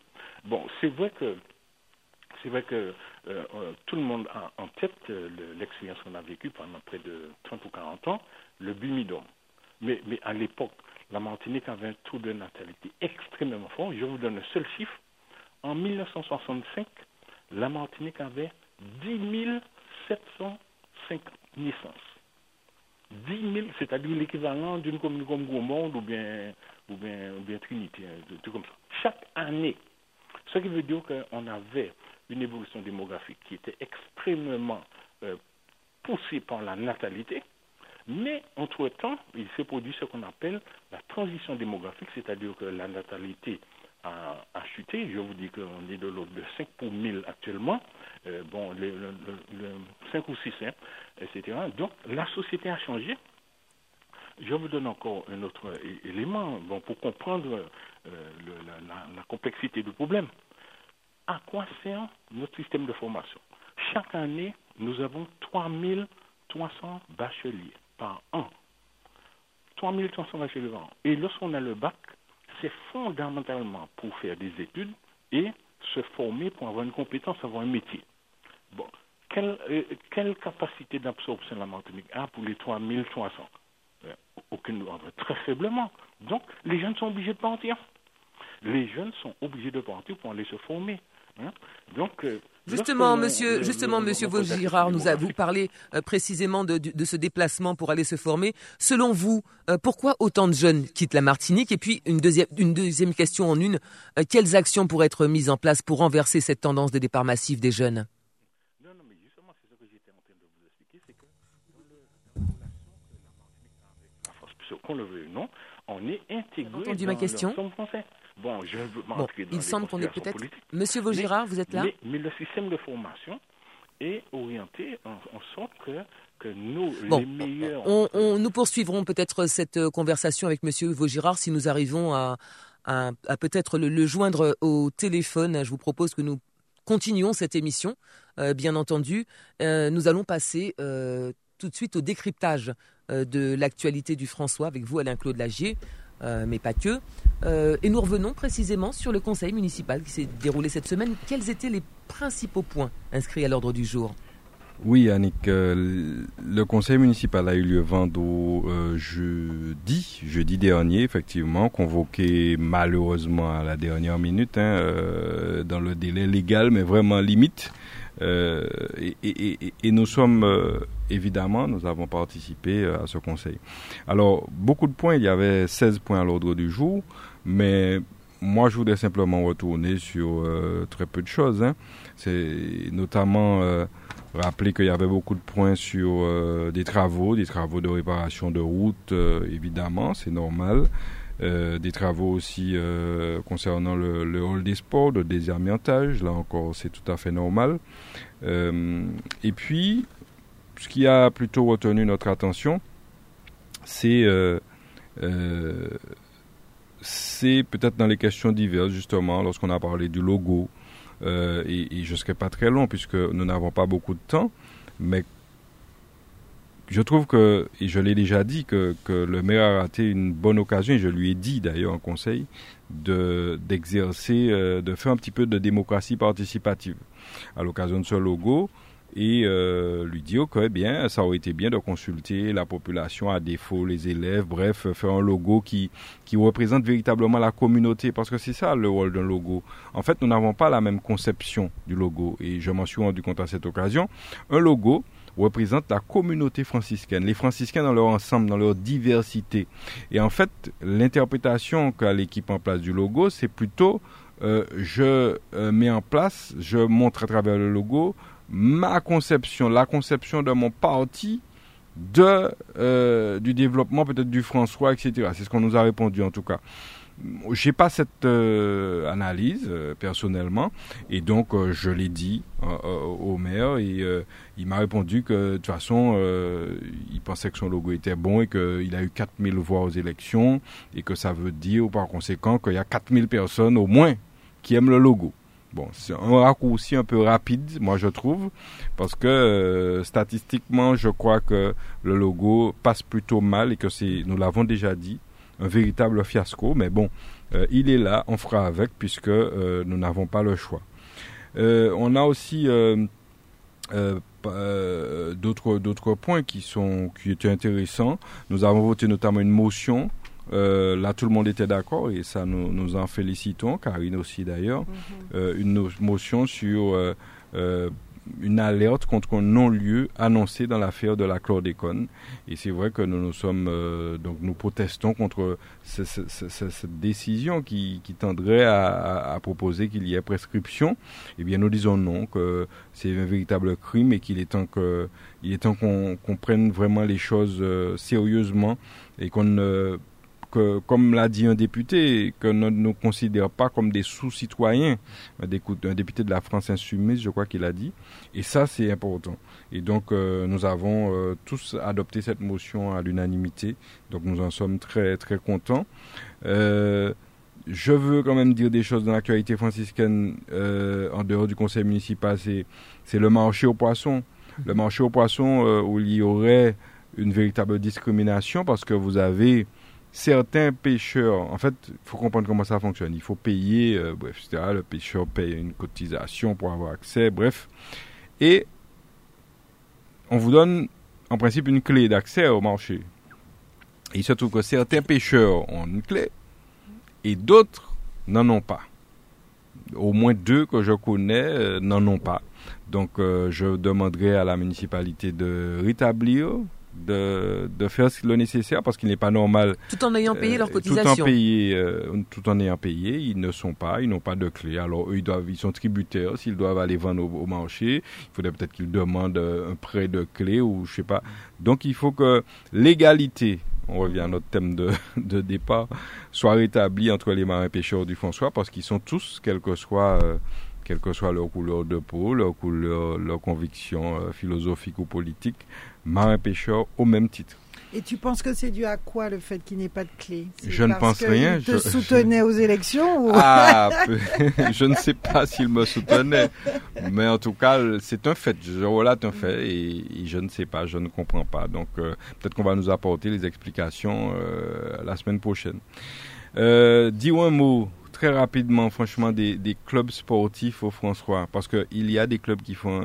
Bon, c'est vrai que c'est vrai que euh, euh, tout le monde a en tête euh, l'expérience qu'on a vécue pendant près de 30 ou 40 ans, le bumidum. Mais, mais à l'époque, la Martinique avait un taux de natalité extrêmement fort. Je vous donne un seul chiffre. En 1965, la Martinique avait 10 750 naissances. 10 000, c'est-à-dire l'équivalent d'une commune comme Gaumont ou bien, ou bien, ou bien Trinité, hein, tout comme ça. Chaque année, ce qui veut dire qu'on avait une évolution démographique qui était extrêmement euh, poussée par la natalité, mais entre-temps, il s'est produit ce qu'on appelle la transition démographique, c'est-à-dire que la natalité a, chuté. Je vous dis qu'on est de l'ordre de 5 pour 1000 actuellement, euh, bon, le, 5 ou 6, hein, etc. Donc, la société a changé. Je vous donne encore un autre élément bon, pour comprendre euh, la, complexité du problème. À quoi sert notre système de formation? Chaque année, nous avons 3300 bacheliers par an. 3300 bacheliers par an. Et lorsqu'on a le bac, c'est fondamentalement pour faire des études et se former pour avoir une compétence, avoir un métier. Bon, quelle, euh, quelle capacité d'absorption la Martinique a pour les 3300 euh, Aucune, très faiblement. Donc, les jeunes sont obligés de partir les jeunes sont obligés de partir pour aller se former. Hein. Donc, euh, Justement, monsieur, justement, monsieur Vaugirard, nous a vous parlé euh, précisément de, ce déplacement pour aller se former. Selon vous, euh, pourquoi autant de jeunes quittent la Martinique? Et puis une deuxième, une deuxième question en une quelles actions pourraient être mises en place pour renverser cette tendance de départ massif des jeunes Non, non, mais justement, c'est ce que j'étais en train de vous expliquer, c'est que dans, la relation que la Martinique a avec la France, qu'on le veut ou non, on est intégré entendu ma question français. Bon, je veux bon, il semble qu'on est peut-être. Monsieur Vaugirard, vous êtes là mais, le système de formation est orienté en, sorte que, que nous, les meilleurs. On, nous poursuivrons peut-être cette euh, conversation avec Monsieur Vaugirard si nous arrivons à, à, peut-être le, joindre au téléphone. Je vous propose que nous continuions cette émission, euh, bien entendu. Euh, nous allons passer tout de suite au décryptage de l'actualité du François avec vous, Alain-Claude Lagier. mais pas que. et nous revenons précisément sur le conseil municipal qui s'est déroulé cette semaine. Quels étaient les principaux points inscrits à l'ordre du jour? Oui, Yannick, euh, le conseil municipal a eu lieu vendredi, euh, jeudi, jeudi dernier, effectivement, convoqué malheureusement à la dernière minute, hein, euh, dans le délai légal, mais vraiment limite. Et, et, nous sommes, évidemment, nous avons participé à ce conseil. Alors, beaucoup de points, il y avait 16 points à l'ordre du jour, mais moi, je voudrais simplement retourner sur très peu de choses. Hein. C'est notamment Rappeler qu'il y avait beaucoup de points sur euh, des travaux, des travaux de réparation de routes, euh, évidemment, c'est normal. Euh, des travaux aussi concernant le, hall des sports, le désamiantage, là encore, c'est tout à fait normal. et puis, ce qui a plutôt retenu notre attention, c'est peut-être dans les questions diverses, justement, lorsqu'on a parlé du logo, euh, et, je ne serai pas très long puisque nous n'avons pas beaucoup de temps, mais je trouve que, et je l'ai déjà dit, que, que, le maire a raté une bonne occasion, et je lui ai dit d'ailleurs en conseil, de, d'exercer, euh, de faire un petit peu de démocratie participative. À l'occasion de ce logo, et euh, lui dire que eh bien ça aurait été bien de consulter la population à défaut les élèves bref faire un logo qui qui représente véritablement la communauté parce que c'est ça le rôle d'un logo en fait nous n'avons pas la même conception du logo et je m'en suis rendu compte à cette occasion un logo représente la communauté franciscaine, les franciscains dans leur ensemble, dans leur diversité. Et en fait, l'interprétation qu'a l'équipe en place du logo, c'est plutôt euh, je euh, mets en place, je montre à travers le logo ma conception, la conception de mon parti de euh, du développement peut-être du François, etc. C'est ce qu'on nous a répondu en tout cas. J'ai pas cette euh, analyse euh, personnellement et donc je l'ai dit au maire et il m'a répondu que de toute façon il pensait que son logo était bon et qu'il a eu 4000 voix aux élections et que ça veut dire par conséquent qu'il y a 4000 personnes au moins qui aiment le logo. Bon, c'est un raccourci un peu rapide, moi je trouve, parce que euh, statistiquement, je crois que le logo passe plutôt mal et que c'est, nous l'avons déjà dit, un véritable fiasco. Mais bon, euh, il est là, on fera avec puisque euh, nous n'avons pas le choix. on a aussi d'autres d'autres points qui sont qui étaient intéressants. Nous avons voté notamment une motion euh, là, tout le monde était d'accord et ça, nous, nous en félicitons, Karine aussi d'ailleurs. Mhm. Euh, une motion sur euh, une alerte contre un non-lieu annoncé dans l'affaire de la chlordécone. Et c'est vrai que nous nous sommes, donc nous protestons contre cette décision qui, tendrait à, proposer qu'il y ait prescription. Eh bien, nous disons non, que c'est un véritable crime et qu'il est temps que, est temps qu'on prenne vraiment les choses sérieusement et qu'on ne que, comme l'a dit un député, que ne nous considère pas comme des sous-citoyens, un député de la France insoumise, je crois qu'il a dit. Et ça, c'est important. Et donc, euh, nous avons euh, tous adopté cette motion à l'unanimité. Donc, nous en sommes très, très contents. Euh, je veux quand même dire des choses dans l'actualité franciscaine en dehors du conseil municipal. C'est le marché aux poissons. Le marché aux poissons où il y aurait une véritable discrimination parce que vous avez certains pêcheurs, en fait, il faut comprendre comment ça fonctionne. Il faut payer, euh, bref, etc. Le pêcheur paye une cotisation pour avoir accès, bref. Et on vous donne, en principe, une clé d'accès au marché. Et il se trouve que certains pêcheurs ont une clé et d'autres n'en ont pas. Au moins deux que je connais euh, n'en ont pas. Donc, euh, je demanderai à la municipalité de rétablir de, de faire le nécessaire parce qu'il n'est pas normal. Tout en ayant payé leur cotisation. Euh, tout en, payé, euh, tout en ayant payé, ils ne sont pas, ils n'ont pas de clé. Alors eux, ils, doivent, ils sont tributaires. S'ils doivent aller vendre au, marché, il faudrait peut-être qu'ils demandent euh, un prêt de clé ou je sais pas. Donc il faut que l'égalité, on revient à notre thème de, de départ, soit rétablie entre les marins pêcheurs du François parce qu'ils sont tous, quel que soit quelle que soit leur couleur de peau, leur couleur, leur conviction philosophique ou politique, marin-pêcheur au même titre. Et tu penses que c'est dû à quoi le fait qu'il n'ait pas de clé? Je ne pense rien. Il te soutenait aux élections ou... Ah, je ne sais pas s'il me soutenait, mais en tout cas, c'est un fait. Je relate un fait et, je ne sais pas, je ne comprends pas. Donc, euh, peut-être qu'on va nous apporter les explications euh, la semaine prochaine. Euh, dis un mot très rapidement, franchement, des, clubs sportifs au François, parce qu'il y a des clubs qui font,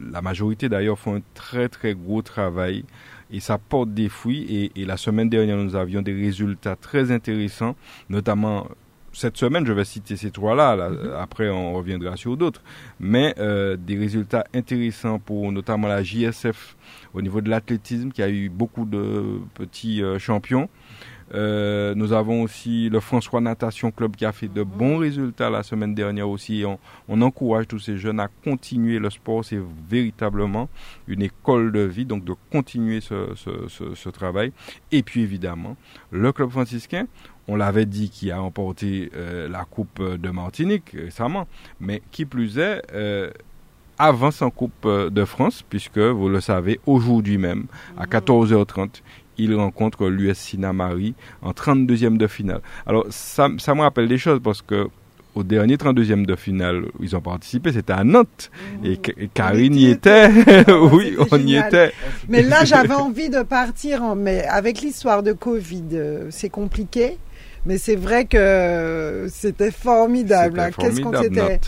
la majorité d'ailleurs, font un très très gros travail et ça porte des fruits. Et, la semaine dernière, nous avions des résultats très intéressants, notamment cette semaine, je vais citer ces trois-là, mhm. après on reviendra sur d'autres, mais euh, des résultats intéressants pour notamment la JSF au niveau de l'athlétisme, qui a eu beaucoup de petits euh, champions. Euh, nous avons aussi le François Natation Club qui a fait de bons résultats la semaine dernière aussi. On, on encourage tous ces jeunes à continuer le sport. C'est véritablement une école de vie, donc de continuer ce, ce, ce, ce travail. Et puis évidemment, le club franciscain, on l'avait dit, qui a emporté euh, la Coupe de Martinique récemment, mais qui plus est, euh, avance en Coupe de France, puisque vous le savez, aujourd'hui même, à 14h30, mmh il rencontre l'US Marie en 32e de finale. Alors, ça, ça me rappelle des choses parce que au dernier 32e de finale, ils ont participé, c'était à Nantes. Mmh. Et, Karine y était. oui, on y était. Mais là, j'avais envie de partir, mais avec l'histoire de Covid, euh, c'est compliqué. Mais c'est vrai que c'était formidable. Hein. Qu'est-ce qu'on s'était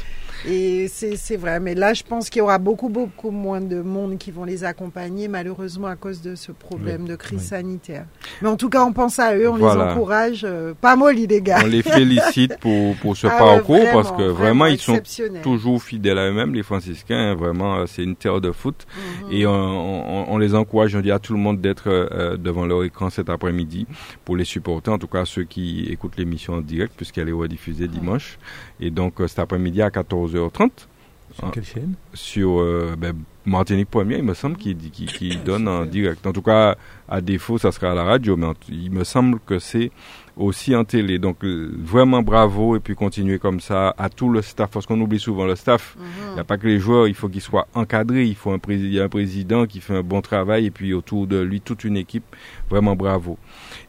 et c'est vrai. Mais là, je pense qu'il y aura beaucoup, beaucoup moins de monde qui vont les accompagner, malheureusement, à cause de ce problème de crise sanitaire. Mais en tout cas, on pense à eux, on les encourage. Euh, pas molly, les gars. On les félicite pour, pour ce ah parcours parce que vraiment, ils sont toujours fidèles à eux-mêmes, les franciscains. Vraiment, euh, c'est une terre de foot. Mhm. Et on, on, les encourage, on dit à tout le monde d'être euh, devant leur écran cet après-midi pour les supporter. En tout cas, ceux qui écoutent l'émission en direct, puisqu'elle est rediffusée dimanche. Et donc, cet après-midi à 14 30 Sur quelle chaîne? Sur euh, ben, Martinique Première, il me semble, qui, qui, donne en direct. En tout cas, à défaut, ça sera à la radio, mais il me semble que c'est aussi en télé. Donc, euh, vraiment bravo et puis continuer comme ça à tout le staff, parce qu'on oublie souvent le staff. Mhm. Il n'y a pas que les joueurs, il faut qu'ils soient encadrés. Il faut un, y a un président qui fait un bon travail et puis autour de lui, toute une équipe. Vraiment bravo.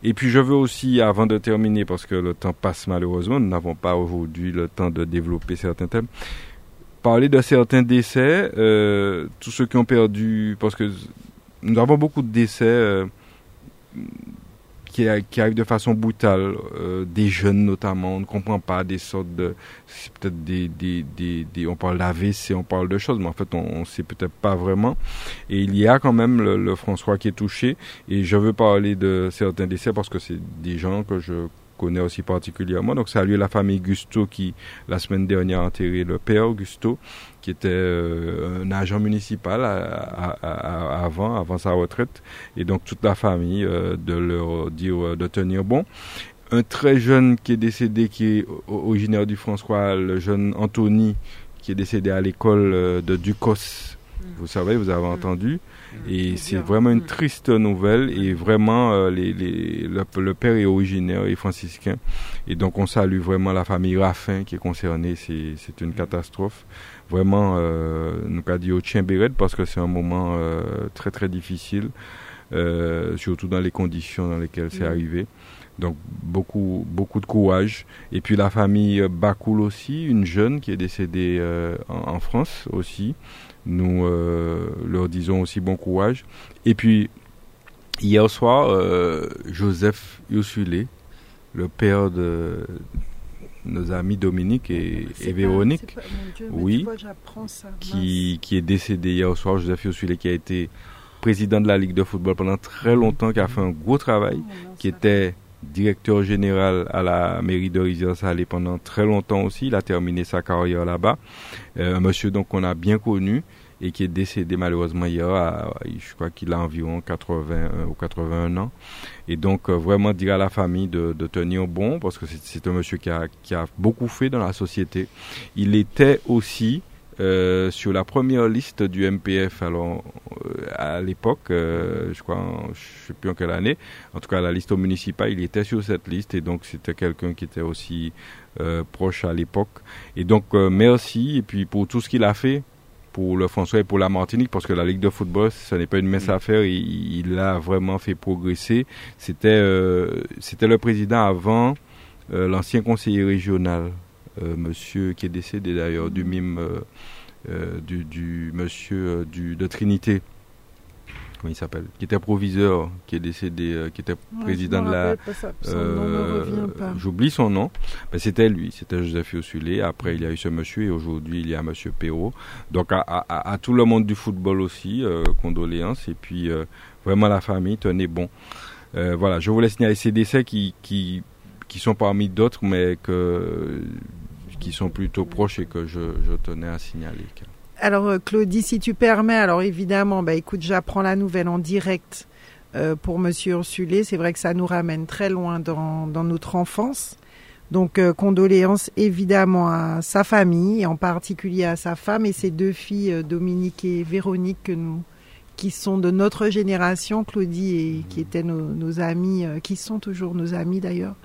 Et puis je veux aussi, avant de terminer, parce que le temps passe malheureusement, nous n'avons pas aujourd'hui le temps de développer certains thèmes, parler de certains décès, euh, tous ceux qui ont perdu, parce que nous avons beaucoup de décès euh, qui, qui, arrivent de façon brutale, euh, des jeunes notamment, on ne comprend pas des sortes de, peut-être des, des, des, on parle d'AVC, on parle de choses, mais en fait on, ne sait peut-être pas vraiment. Et il y a quand même le, le François qui est touché, et je veux parler de certains décès parce que c'est des gens que je connais aussi particulièrement. Donc saluer la famille Gusto qui, la semaine dernière, a enterré le père Gusto, qui était euh, un agent municipal avant, avant sa retraite. Et donc toute la famille, euh, de leur dire euh, de tenir bon un très jeune qui est décédé, qui est originaire du François, le jeune Anthony, qui est décédé à l'école de Ducos. Mm. Vous savez, vous avez mm. entendu. Et c'est vraiment une triste nouvelle. Et vraiment, euh, les, les, le, père est originaire et franciscain. Et donc, on salue vraiment la famille Raffin qui est concernée. C'est une catastrophe. Vraiment, euh, nous avons dit au tien parce que c'est un moment euh, très, très difficile. Euh, surtout dans les conditions dans lesquelles c'est arrivé. Donc beaucoup beaucoup de courage. Et puis la famille Bakoul aussi, une jeune qui est décédée en, en, France aussi. Nous euh, leur disons aussi bon courage. Et puis, hier soir, euh, Joseph Yosulé, le père de nos amis Dominique et, Véronique, oui, qui, qui est décédé hier soir, Joseph Yosulé, qui a été président de la Ligue de football pendant très longtemps, qui a fait un gros travail, oh, qui était directeur général à la mairie de Rizières-Salé pendant très longtemps aussi. Il a terminé sa carrière là-bas. Euh, un monsieur donc qu'on a bien connu et qui est décédé malheureusement hier. À, je crois qu'il a environ 80 ou 81 ans. Et donc euh, vraiment dire à la famille de, tenir bon parce que c'est un monsieur qui a, beaucoup fait dans la société. Il était aussi euh, sur la première liste du MPF, alors euh, à l'époque, euh, je crois, je sais plus en quelle année, en tout cas la liste municipale, il était sur cette liste et donc c'était quelqu'un qui était aussi proche à l'époque. Et donc merci et puis pour tout ce qu'il a fait pour le François et pour la Martinique, parce que la Ligue de football, ce n'est pas une mince mm. affaire. Il, l'a vraiment fait progresser. C'était euh, c'était le président avant euh, l'ancien conseiller régional, euh, monsieur qui est décédé d'ailleurs, du mime, du, du, monsieur du, de Trinité comment il s'appelle, qui était proviseur, qui est décédé, euh, qui était président de la. Euh, j'oublie son nom. Ben, c'était lui, c'était Joseph Yosulé. Après, il y a eu ce monsieur et aujourd'hui, il y a monsieur Perrault. Donc, à, tout le monde du football aussi, euh, condoléances. Et puis, vraiment, la famille, tenez bon. voilà, je voulais signaler ces décès qui, qui, qui sont parmi d'autres, mais que, qui sont plutôt proches et que je, je tenais à signaler. Alors euh, Claudie, si tu permets, alors évidemment, bah écoute, j'apprends la nouvelle en direct euh, pour Monsieur Ursulé. C'est vrai que ça nous ramène très loin dans, notre enfance. Donc euh, condoléances évidemment à sa famille, en particulier à sa femme et ses deux filles, Dominique et Véronique, que nous, qui sont de notre génération, Claudie et qui étaient nos, nos amis, qui sont toujours nos amis d'ailleurs.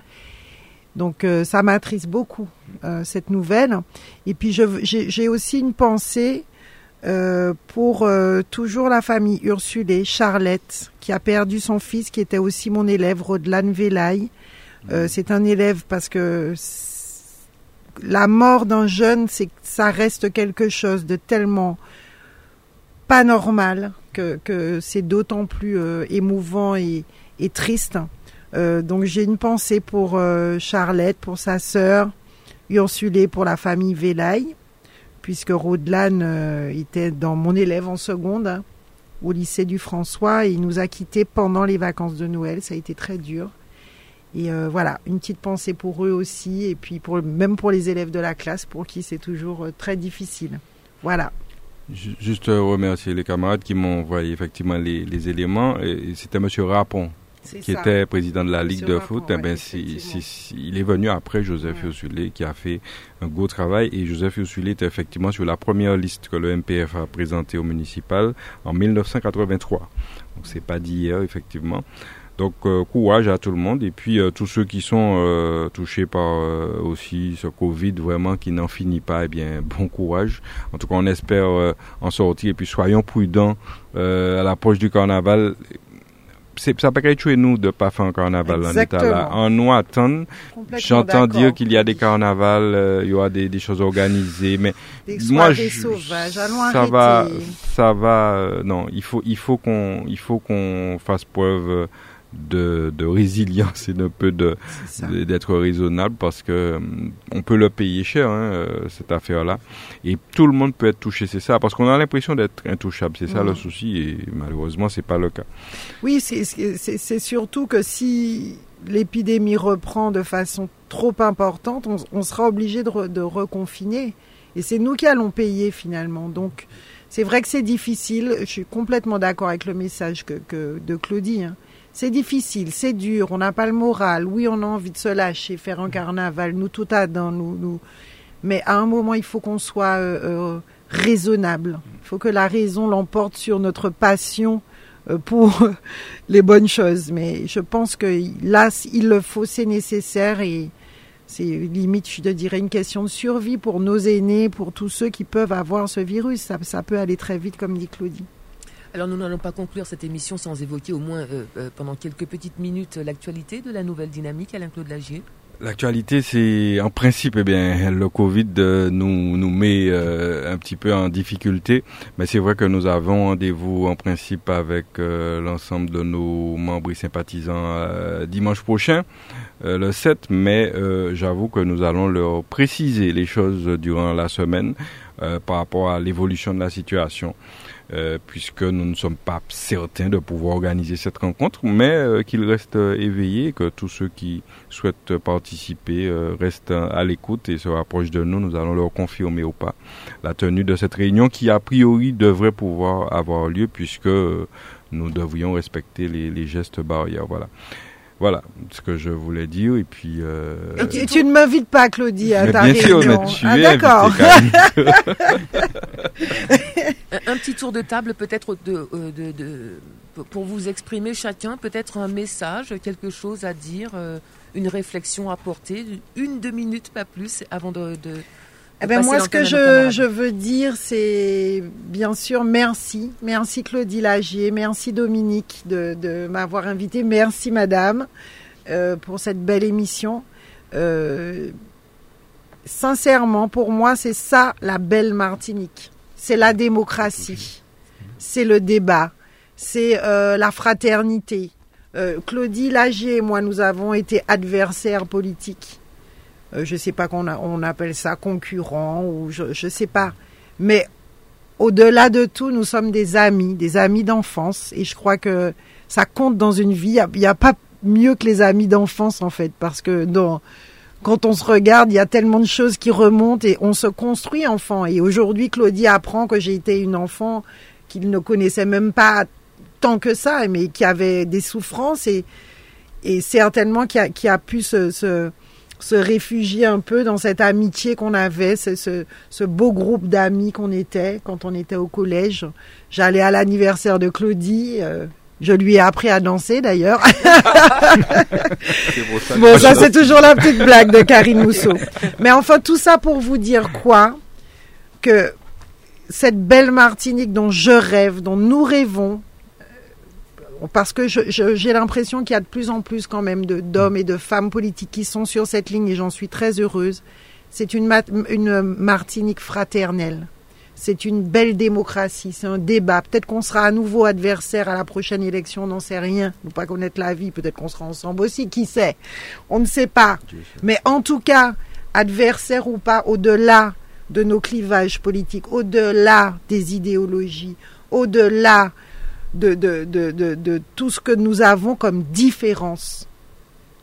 Donc euh, ça m'attriste beaucoup euh, cette nouvelle. Et puis j'ai aussi une pensée euh, pour toujours la famille Ursulé, Charlette, qui a perdu son fils, qui était aussi mon élève, Rodlan Velaille. Mmh. c'est un élève parce que la mort d'un jeune, c'est ça reste quelque chose de tellement pas normal que, que c'est d'autant plus émouvant et, et triste. Euh, donc j'ai une pensée pour euh, Charlotte, pour sa sœur, Ursulé pour la famille Vélaille, puisque Rodlan euh, était dans mon élève en seconde hein, au lycée du François et il nous a quittés pendant les vacances de Noël. Ça a été très dur. Et voilà, une petite pensée pour eux aussi, et puis pour, même pour les élèves de la classe, pour qui c'est toujours très difficile. Voilà. Juste remercier les camarades qui m'ont envoyé effectivement les, les éléments. C'était M. Rapon qui était président de la Ligue de foot, eh ben, il est venu après Joseph ouais. qui a fait un gros travail et Joseph Yosulé était effectivement sur la première liste que le MPF a présentée au municipal en 1983. Donc c'est pas d'hier effectivement. Donc euh, courage à tout le monde et puis euh, tous ceux qui sont euh, touchés par aussi ce Covid vraiment qui n'en finit pas, eh bien bon courage. En tout cas, on espère en sortir et puis soyons prudents à l'approche du carnaval ça peut être nous de pas faire un carnaval en état là. En nous attend, j'entends dire qu'il y a des carnavals, euh, il y aura des, choses organisées, mais moi, je, ça va, ça va, euh, non, il faut, il faut qu'on, il faut qu'on fasse preuve euh, de, de, résilience et un peu de d'être raisonnable parce que hum, on peut le payer cher hein, euh, cette affaire là et tout le monde peut être touché c'est ça. Parce qu'on a l'impression d'être intouchable c'est ça le souci et malheureusement c'est pas le cas. Oui c'est surtout que si l'épidémie reprend de façon trop importante on, sera obligé de, de reconfiner. Et c'est nous qui allons payer finalement. Donc c'est vrai que c'est difficile. Je suis complètement d'accord avec le message que, que de Claudie hein. C'est difficile, c'est dur, on n'a pas le moral. Oui, on a envie de se lâcher, faire un carnaval, nous tout à dans nous, nous. Mais à un moment, il faut qu'on soit euh, euh, raisonnable. Il faut que la raison l'emporte sur notre passion euh, pour les bonnes choses. Mais je pense que là, il le faut, c'est nécessaire et c'est limite, je dirais, une question de survie pour nos aînés, pour tous ceux qui peuvent avoir ce virus. Ça, ça peut aller très vite, comme dit Claudie. Alors nous n'allons pas conclure cette émission sans évoquer au moins euh, euh, pendant quelques petites minutes l'actualité de la nouvelle dynamique, Alain-Claude Lagier. L'actualité, c'est en principe, eh bien, le Covid euh, nous met un petit peu en difficulté, mais c'est vrai que nous avons rendez-vous en principe avec l'ensemble de nos membres et sympathisants dimanche prochain, le 7, mais j'avoue que nous allons leur préciser les choses durant la semaine par rapport à l'évolution de la situation. Euh, puisque nous ne sommes pas certains de pouvoir organiser cette rencontre, mais euh, qu'il reste euh, éveillé, que tous ceux qui souhaitent participer restent à l'écoute et se rapprochent de nous. Nous allons leur confirmer ou pas la tenue de cette réunion qui, a priori, devrait pouvoir avoir lieu puisque nous devrions respecter les, les gestes barrières. Voilà. Voilà ce que je voulais dire. Et puis. Euh... Et tu, ne m'invites pas, Claudie, à ta bien réunion. Sûr, mais tu ah, d'accord. un petit tour de table, peut-être de, euh, de, de, pour vous exprimer chacun, peut-être un message, quelque chose à dire, euh, une réflexion à porter, une deux minutes pas plus, avant de, Eh ben moi, ce que je, je, veux dire, c'est bien sûr merci. Merci Claudie Lagier, merci Dominique de, de m'avoir invité, merci Madame euh, pour cette belle émission. Euh, sincèrement, pour moi, c'est ça la belle Martinique. C'est la démocratie, c'est le débat, c'est euh, la fraternité. Euh, Claudie Lagier et moi, nous avons été adversaires politiques. Euh, je ne sais pas qu'on on appelle ça concurrent ou je ne sais pas. Mais au-delà de tout, nous sommes des amis, des amis d'enfance. Et je crois que ça compte dans une vie. Il n'y a, pas mieux que les amis d'enfance, en fait. Parce que dans, quand on se regarde, il y a tellement de choses qui remontent et on se construit enfant. Et aujourd'hui, Claudie apprend que j'ai été une enfant qu'il ne connaissait même pas tant que ça, mais qui avait des souffrances et, et certainement qui a, qui a pu se, se se réfugier un peu dans cette amitié qu'on avait, ce, ce, beau groupe d'amis qu'on était quand on était au collège. J'allais à l'anniversaire de Claudie. Euh, je lui ai appris à danser d'ailleurs. bon, ça c'est toujours la petite blague de Karine Mousseau. Mais enfin, tout ça pour vous dire quoi? Que cette belle Martinique dont je rêve, dont nous rêvons, parce que j'ai l'impression qu'il y a de plus en plus quand même d'hommes et de femmes politiques qui sont sur cette ligne et j'en suis très heureuse. C'est une, une Martinique fraternelle. C'est une belle démocratie, c'est un débat. Peut-être qu'on sera à nouveau adversaire à la prochaine élection, on n'en sait rien. Ne pas connaître la vie, peut-être qu'on sera ensemble aussi, qui sait? On ne sait pas. Mais en tout cas, adversaire ou pas, au-delà de nos clivages politiques, au-delà des idéologies, au-delà de, de, de, de, tout ce que nous avons comme différence.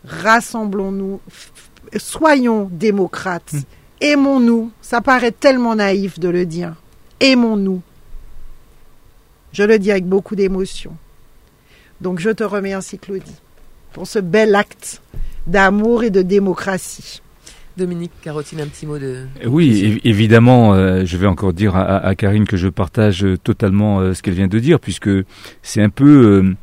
Rassemblons-nous, soyons démocrates, hmm. aimons-nous. Ça paraît tellement naïf de le dire. Aimons-nous. Je le dis avec beaucoup d'émotion. Donc je te remercie, Claudie, pour ce bel acte d'amour et de démocratie. Dominique Carotine, un petit mot de... Oui, évidemment, euh, je vais encore dire à, Karine que je partage totalement euh, ce qu'elle vient de dire, puisque c'est un peu euh,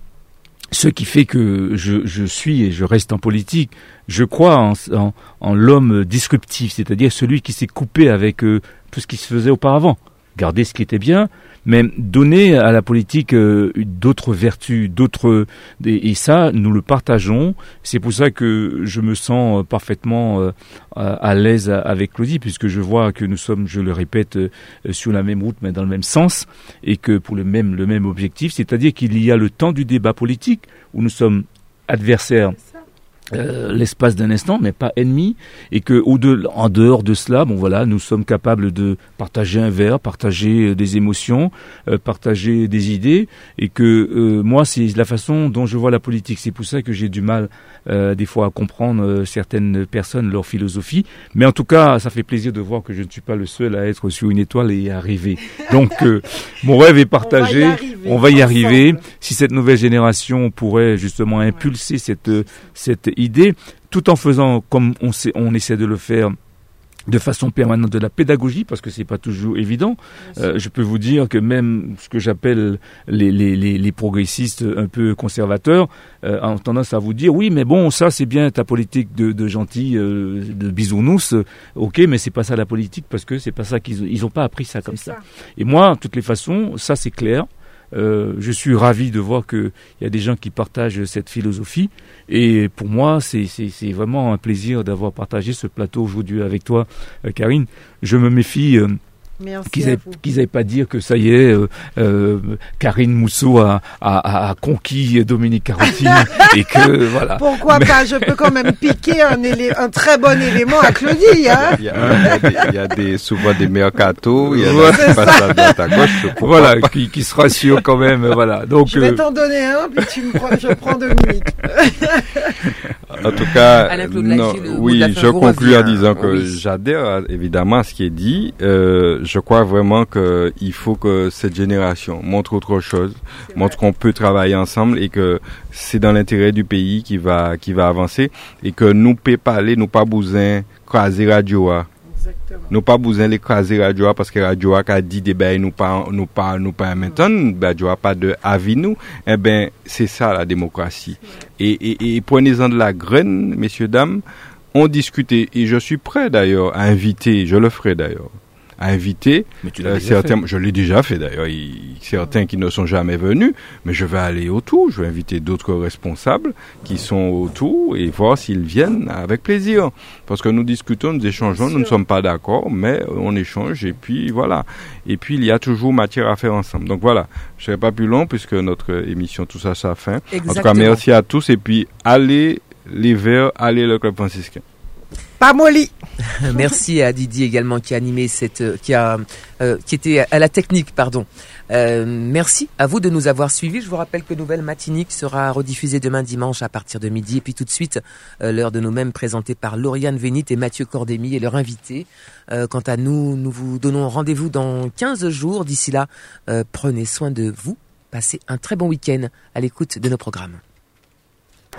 ce qui fait que je, suis et je reste en politique. Je crois en, en l'homme disruptif, c'est-à-dire celui qui s'est coupé avec tout ce qui se faisait auparavant. Garder ce qui était bien, mais donner à la politique euh, d'autres vertus, d'autres et, ça nous le partageons. C'est pour ça que je me sens euh, parfaitement euh, à l'aise avec Claudie, puisque je vois que nous sommes, je le répète, sur la même route, mais dans le même sens, et que pour le même le même objectif, c'est-à-dire qu'il y a le temps du débat politique où nous sommes adversaires euh, l'espace d'un instant, mais pas ennemi, et que au -de, en dehors de cela, bon voilà, nous sommes capables de partager un verre, partager euh, des émotions, euh, partager des idées, et que moi c'est la façon dont je vois la politique. C'est pour ça que j'ai du mal des fois à comprendre certaines personnes leur philosophie, mais en tout cas, ça fait plaisir de voir que je ne suis pas le seul à être sur une étoile et à arriver. Donc mon rêve est partagé, on va y arriver. Si cette nouvelle génération pourrait justement impulser cette cette idée, tout en faisant comme on, sait, on essaie de le faire de façon permanente de la pédagogie parce que c'est pas toujours évident. Euh, je peux vous dire que même ce que j'appelle les, les, les, progressistes un peu conservateurs euh, ont tendance à vous dire oui mais bon ça c'est bien ta politique de, de gentil euh, de bisounours ok mais c'est pas ça la politique parce que c'est pas ça qu'ils ils ont pas appris ça comme ça. Et moi de toutes les façons ça c'est clair euh, je suis ravi de voir qu'il y a des gens qui partagent cette philosophie. Et pour moi, c'est vraiment un plaisir d'avoir partagé ce plateau aujourd'hui avec toi, euh, Karine. Je me méfie. Euh, qu'ils n'aient pas dire que ça y est, euh, euh, Karine Mousseau a, a, a, conquis Dominique Carotine et que voilà. Pourquoi pas Je peux quand même piquer un, un très bon élément à Claudie. Hein il, y a, il, y a des, souvent des mercato, il y a des passages à gauche. Voilà, qui, qui se rassure quand même. Voilà. Donc, je vais euh, t'en donner un, puis tu me prends, je prends Dominique. en tout cas, non, oui, je conclue en disant que j'adhère évidemment à ce qui est dit. Euh, je crois vraiment qu'il faut que cette génération montre autre chose, montre qu'on peut travailler ensemble et que c'est dans l'intérêt du pays qui va qui va avancer et que nous peut pas aller, nous pas besoin craser radio. Nous pas besoin de craser radio parce que radio a dit des ben nous pas nous pas nous pas maintenant radio a pas de avis nous eh ben c'est ça la démocratie et, et, et prenez-en de la graine messieurs dames. On discutait et je suis prêt d'ailleurs à inviter, je le ferai d'ailleurs, à inviter euh, certains, je l'ai déjà fait d'ailleurs, certains qui ne sont jamais venus, mais je vais aller autour, je vais inviter d'autres responsables qui sont autour et voir s'ils viennent avec plaisir. Parce que nous discutons, nous échangeons, nous ne sommes pas d'accord, mais on échange et puis voilà. Et puis il y a toujours matière à faire ensemble. Donc voilà, je ne serai pas plus long puisque notre émission, tout ça, ça a fin. En tout cas, merci à tous et puis allez les Verts, allez le club franciscain. Pas molly. Merci à Didi également qui a animé cette, euh, qui a, euh, qui était à la technique, pardon. Euh, merci à vous de nous avoir suivis. Je vous rappelle que Nouvelle Matinique sera rediffusée demain dimanche à partir de midi. Et puis tout de suite, l'heure de nous-mêmes présentée par Lauriane Vénit et Mathieu Cordémy et leur invité. quant à nous, nous vous donnons rendez-vous dans 15 jours. D'ici là, prenez soin de vous. Passez un très bon week-end à l'écoute de nos programmes.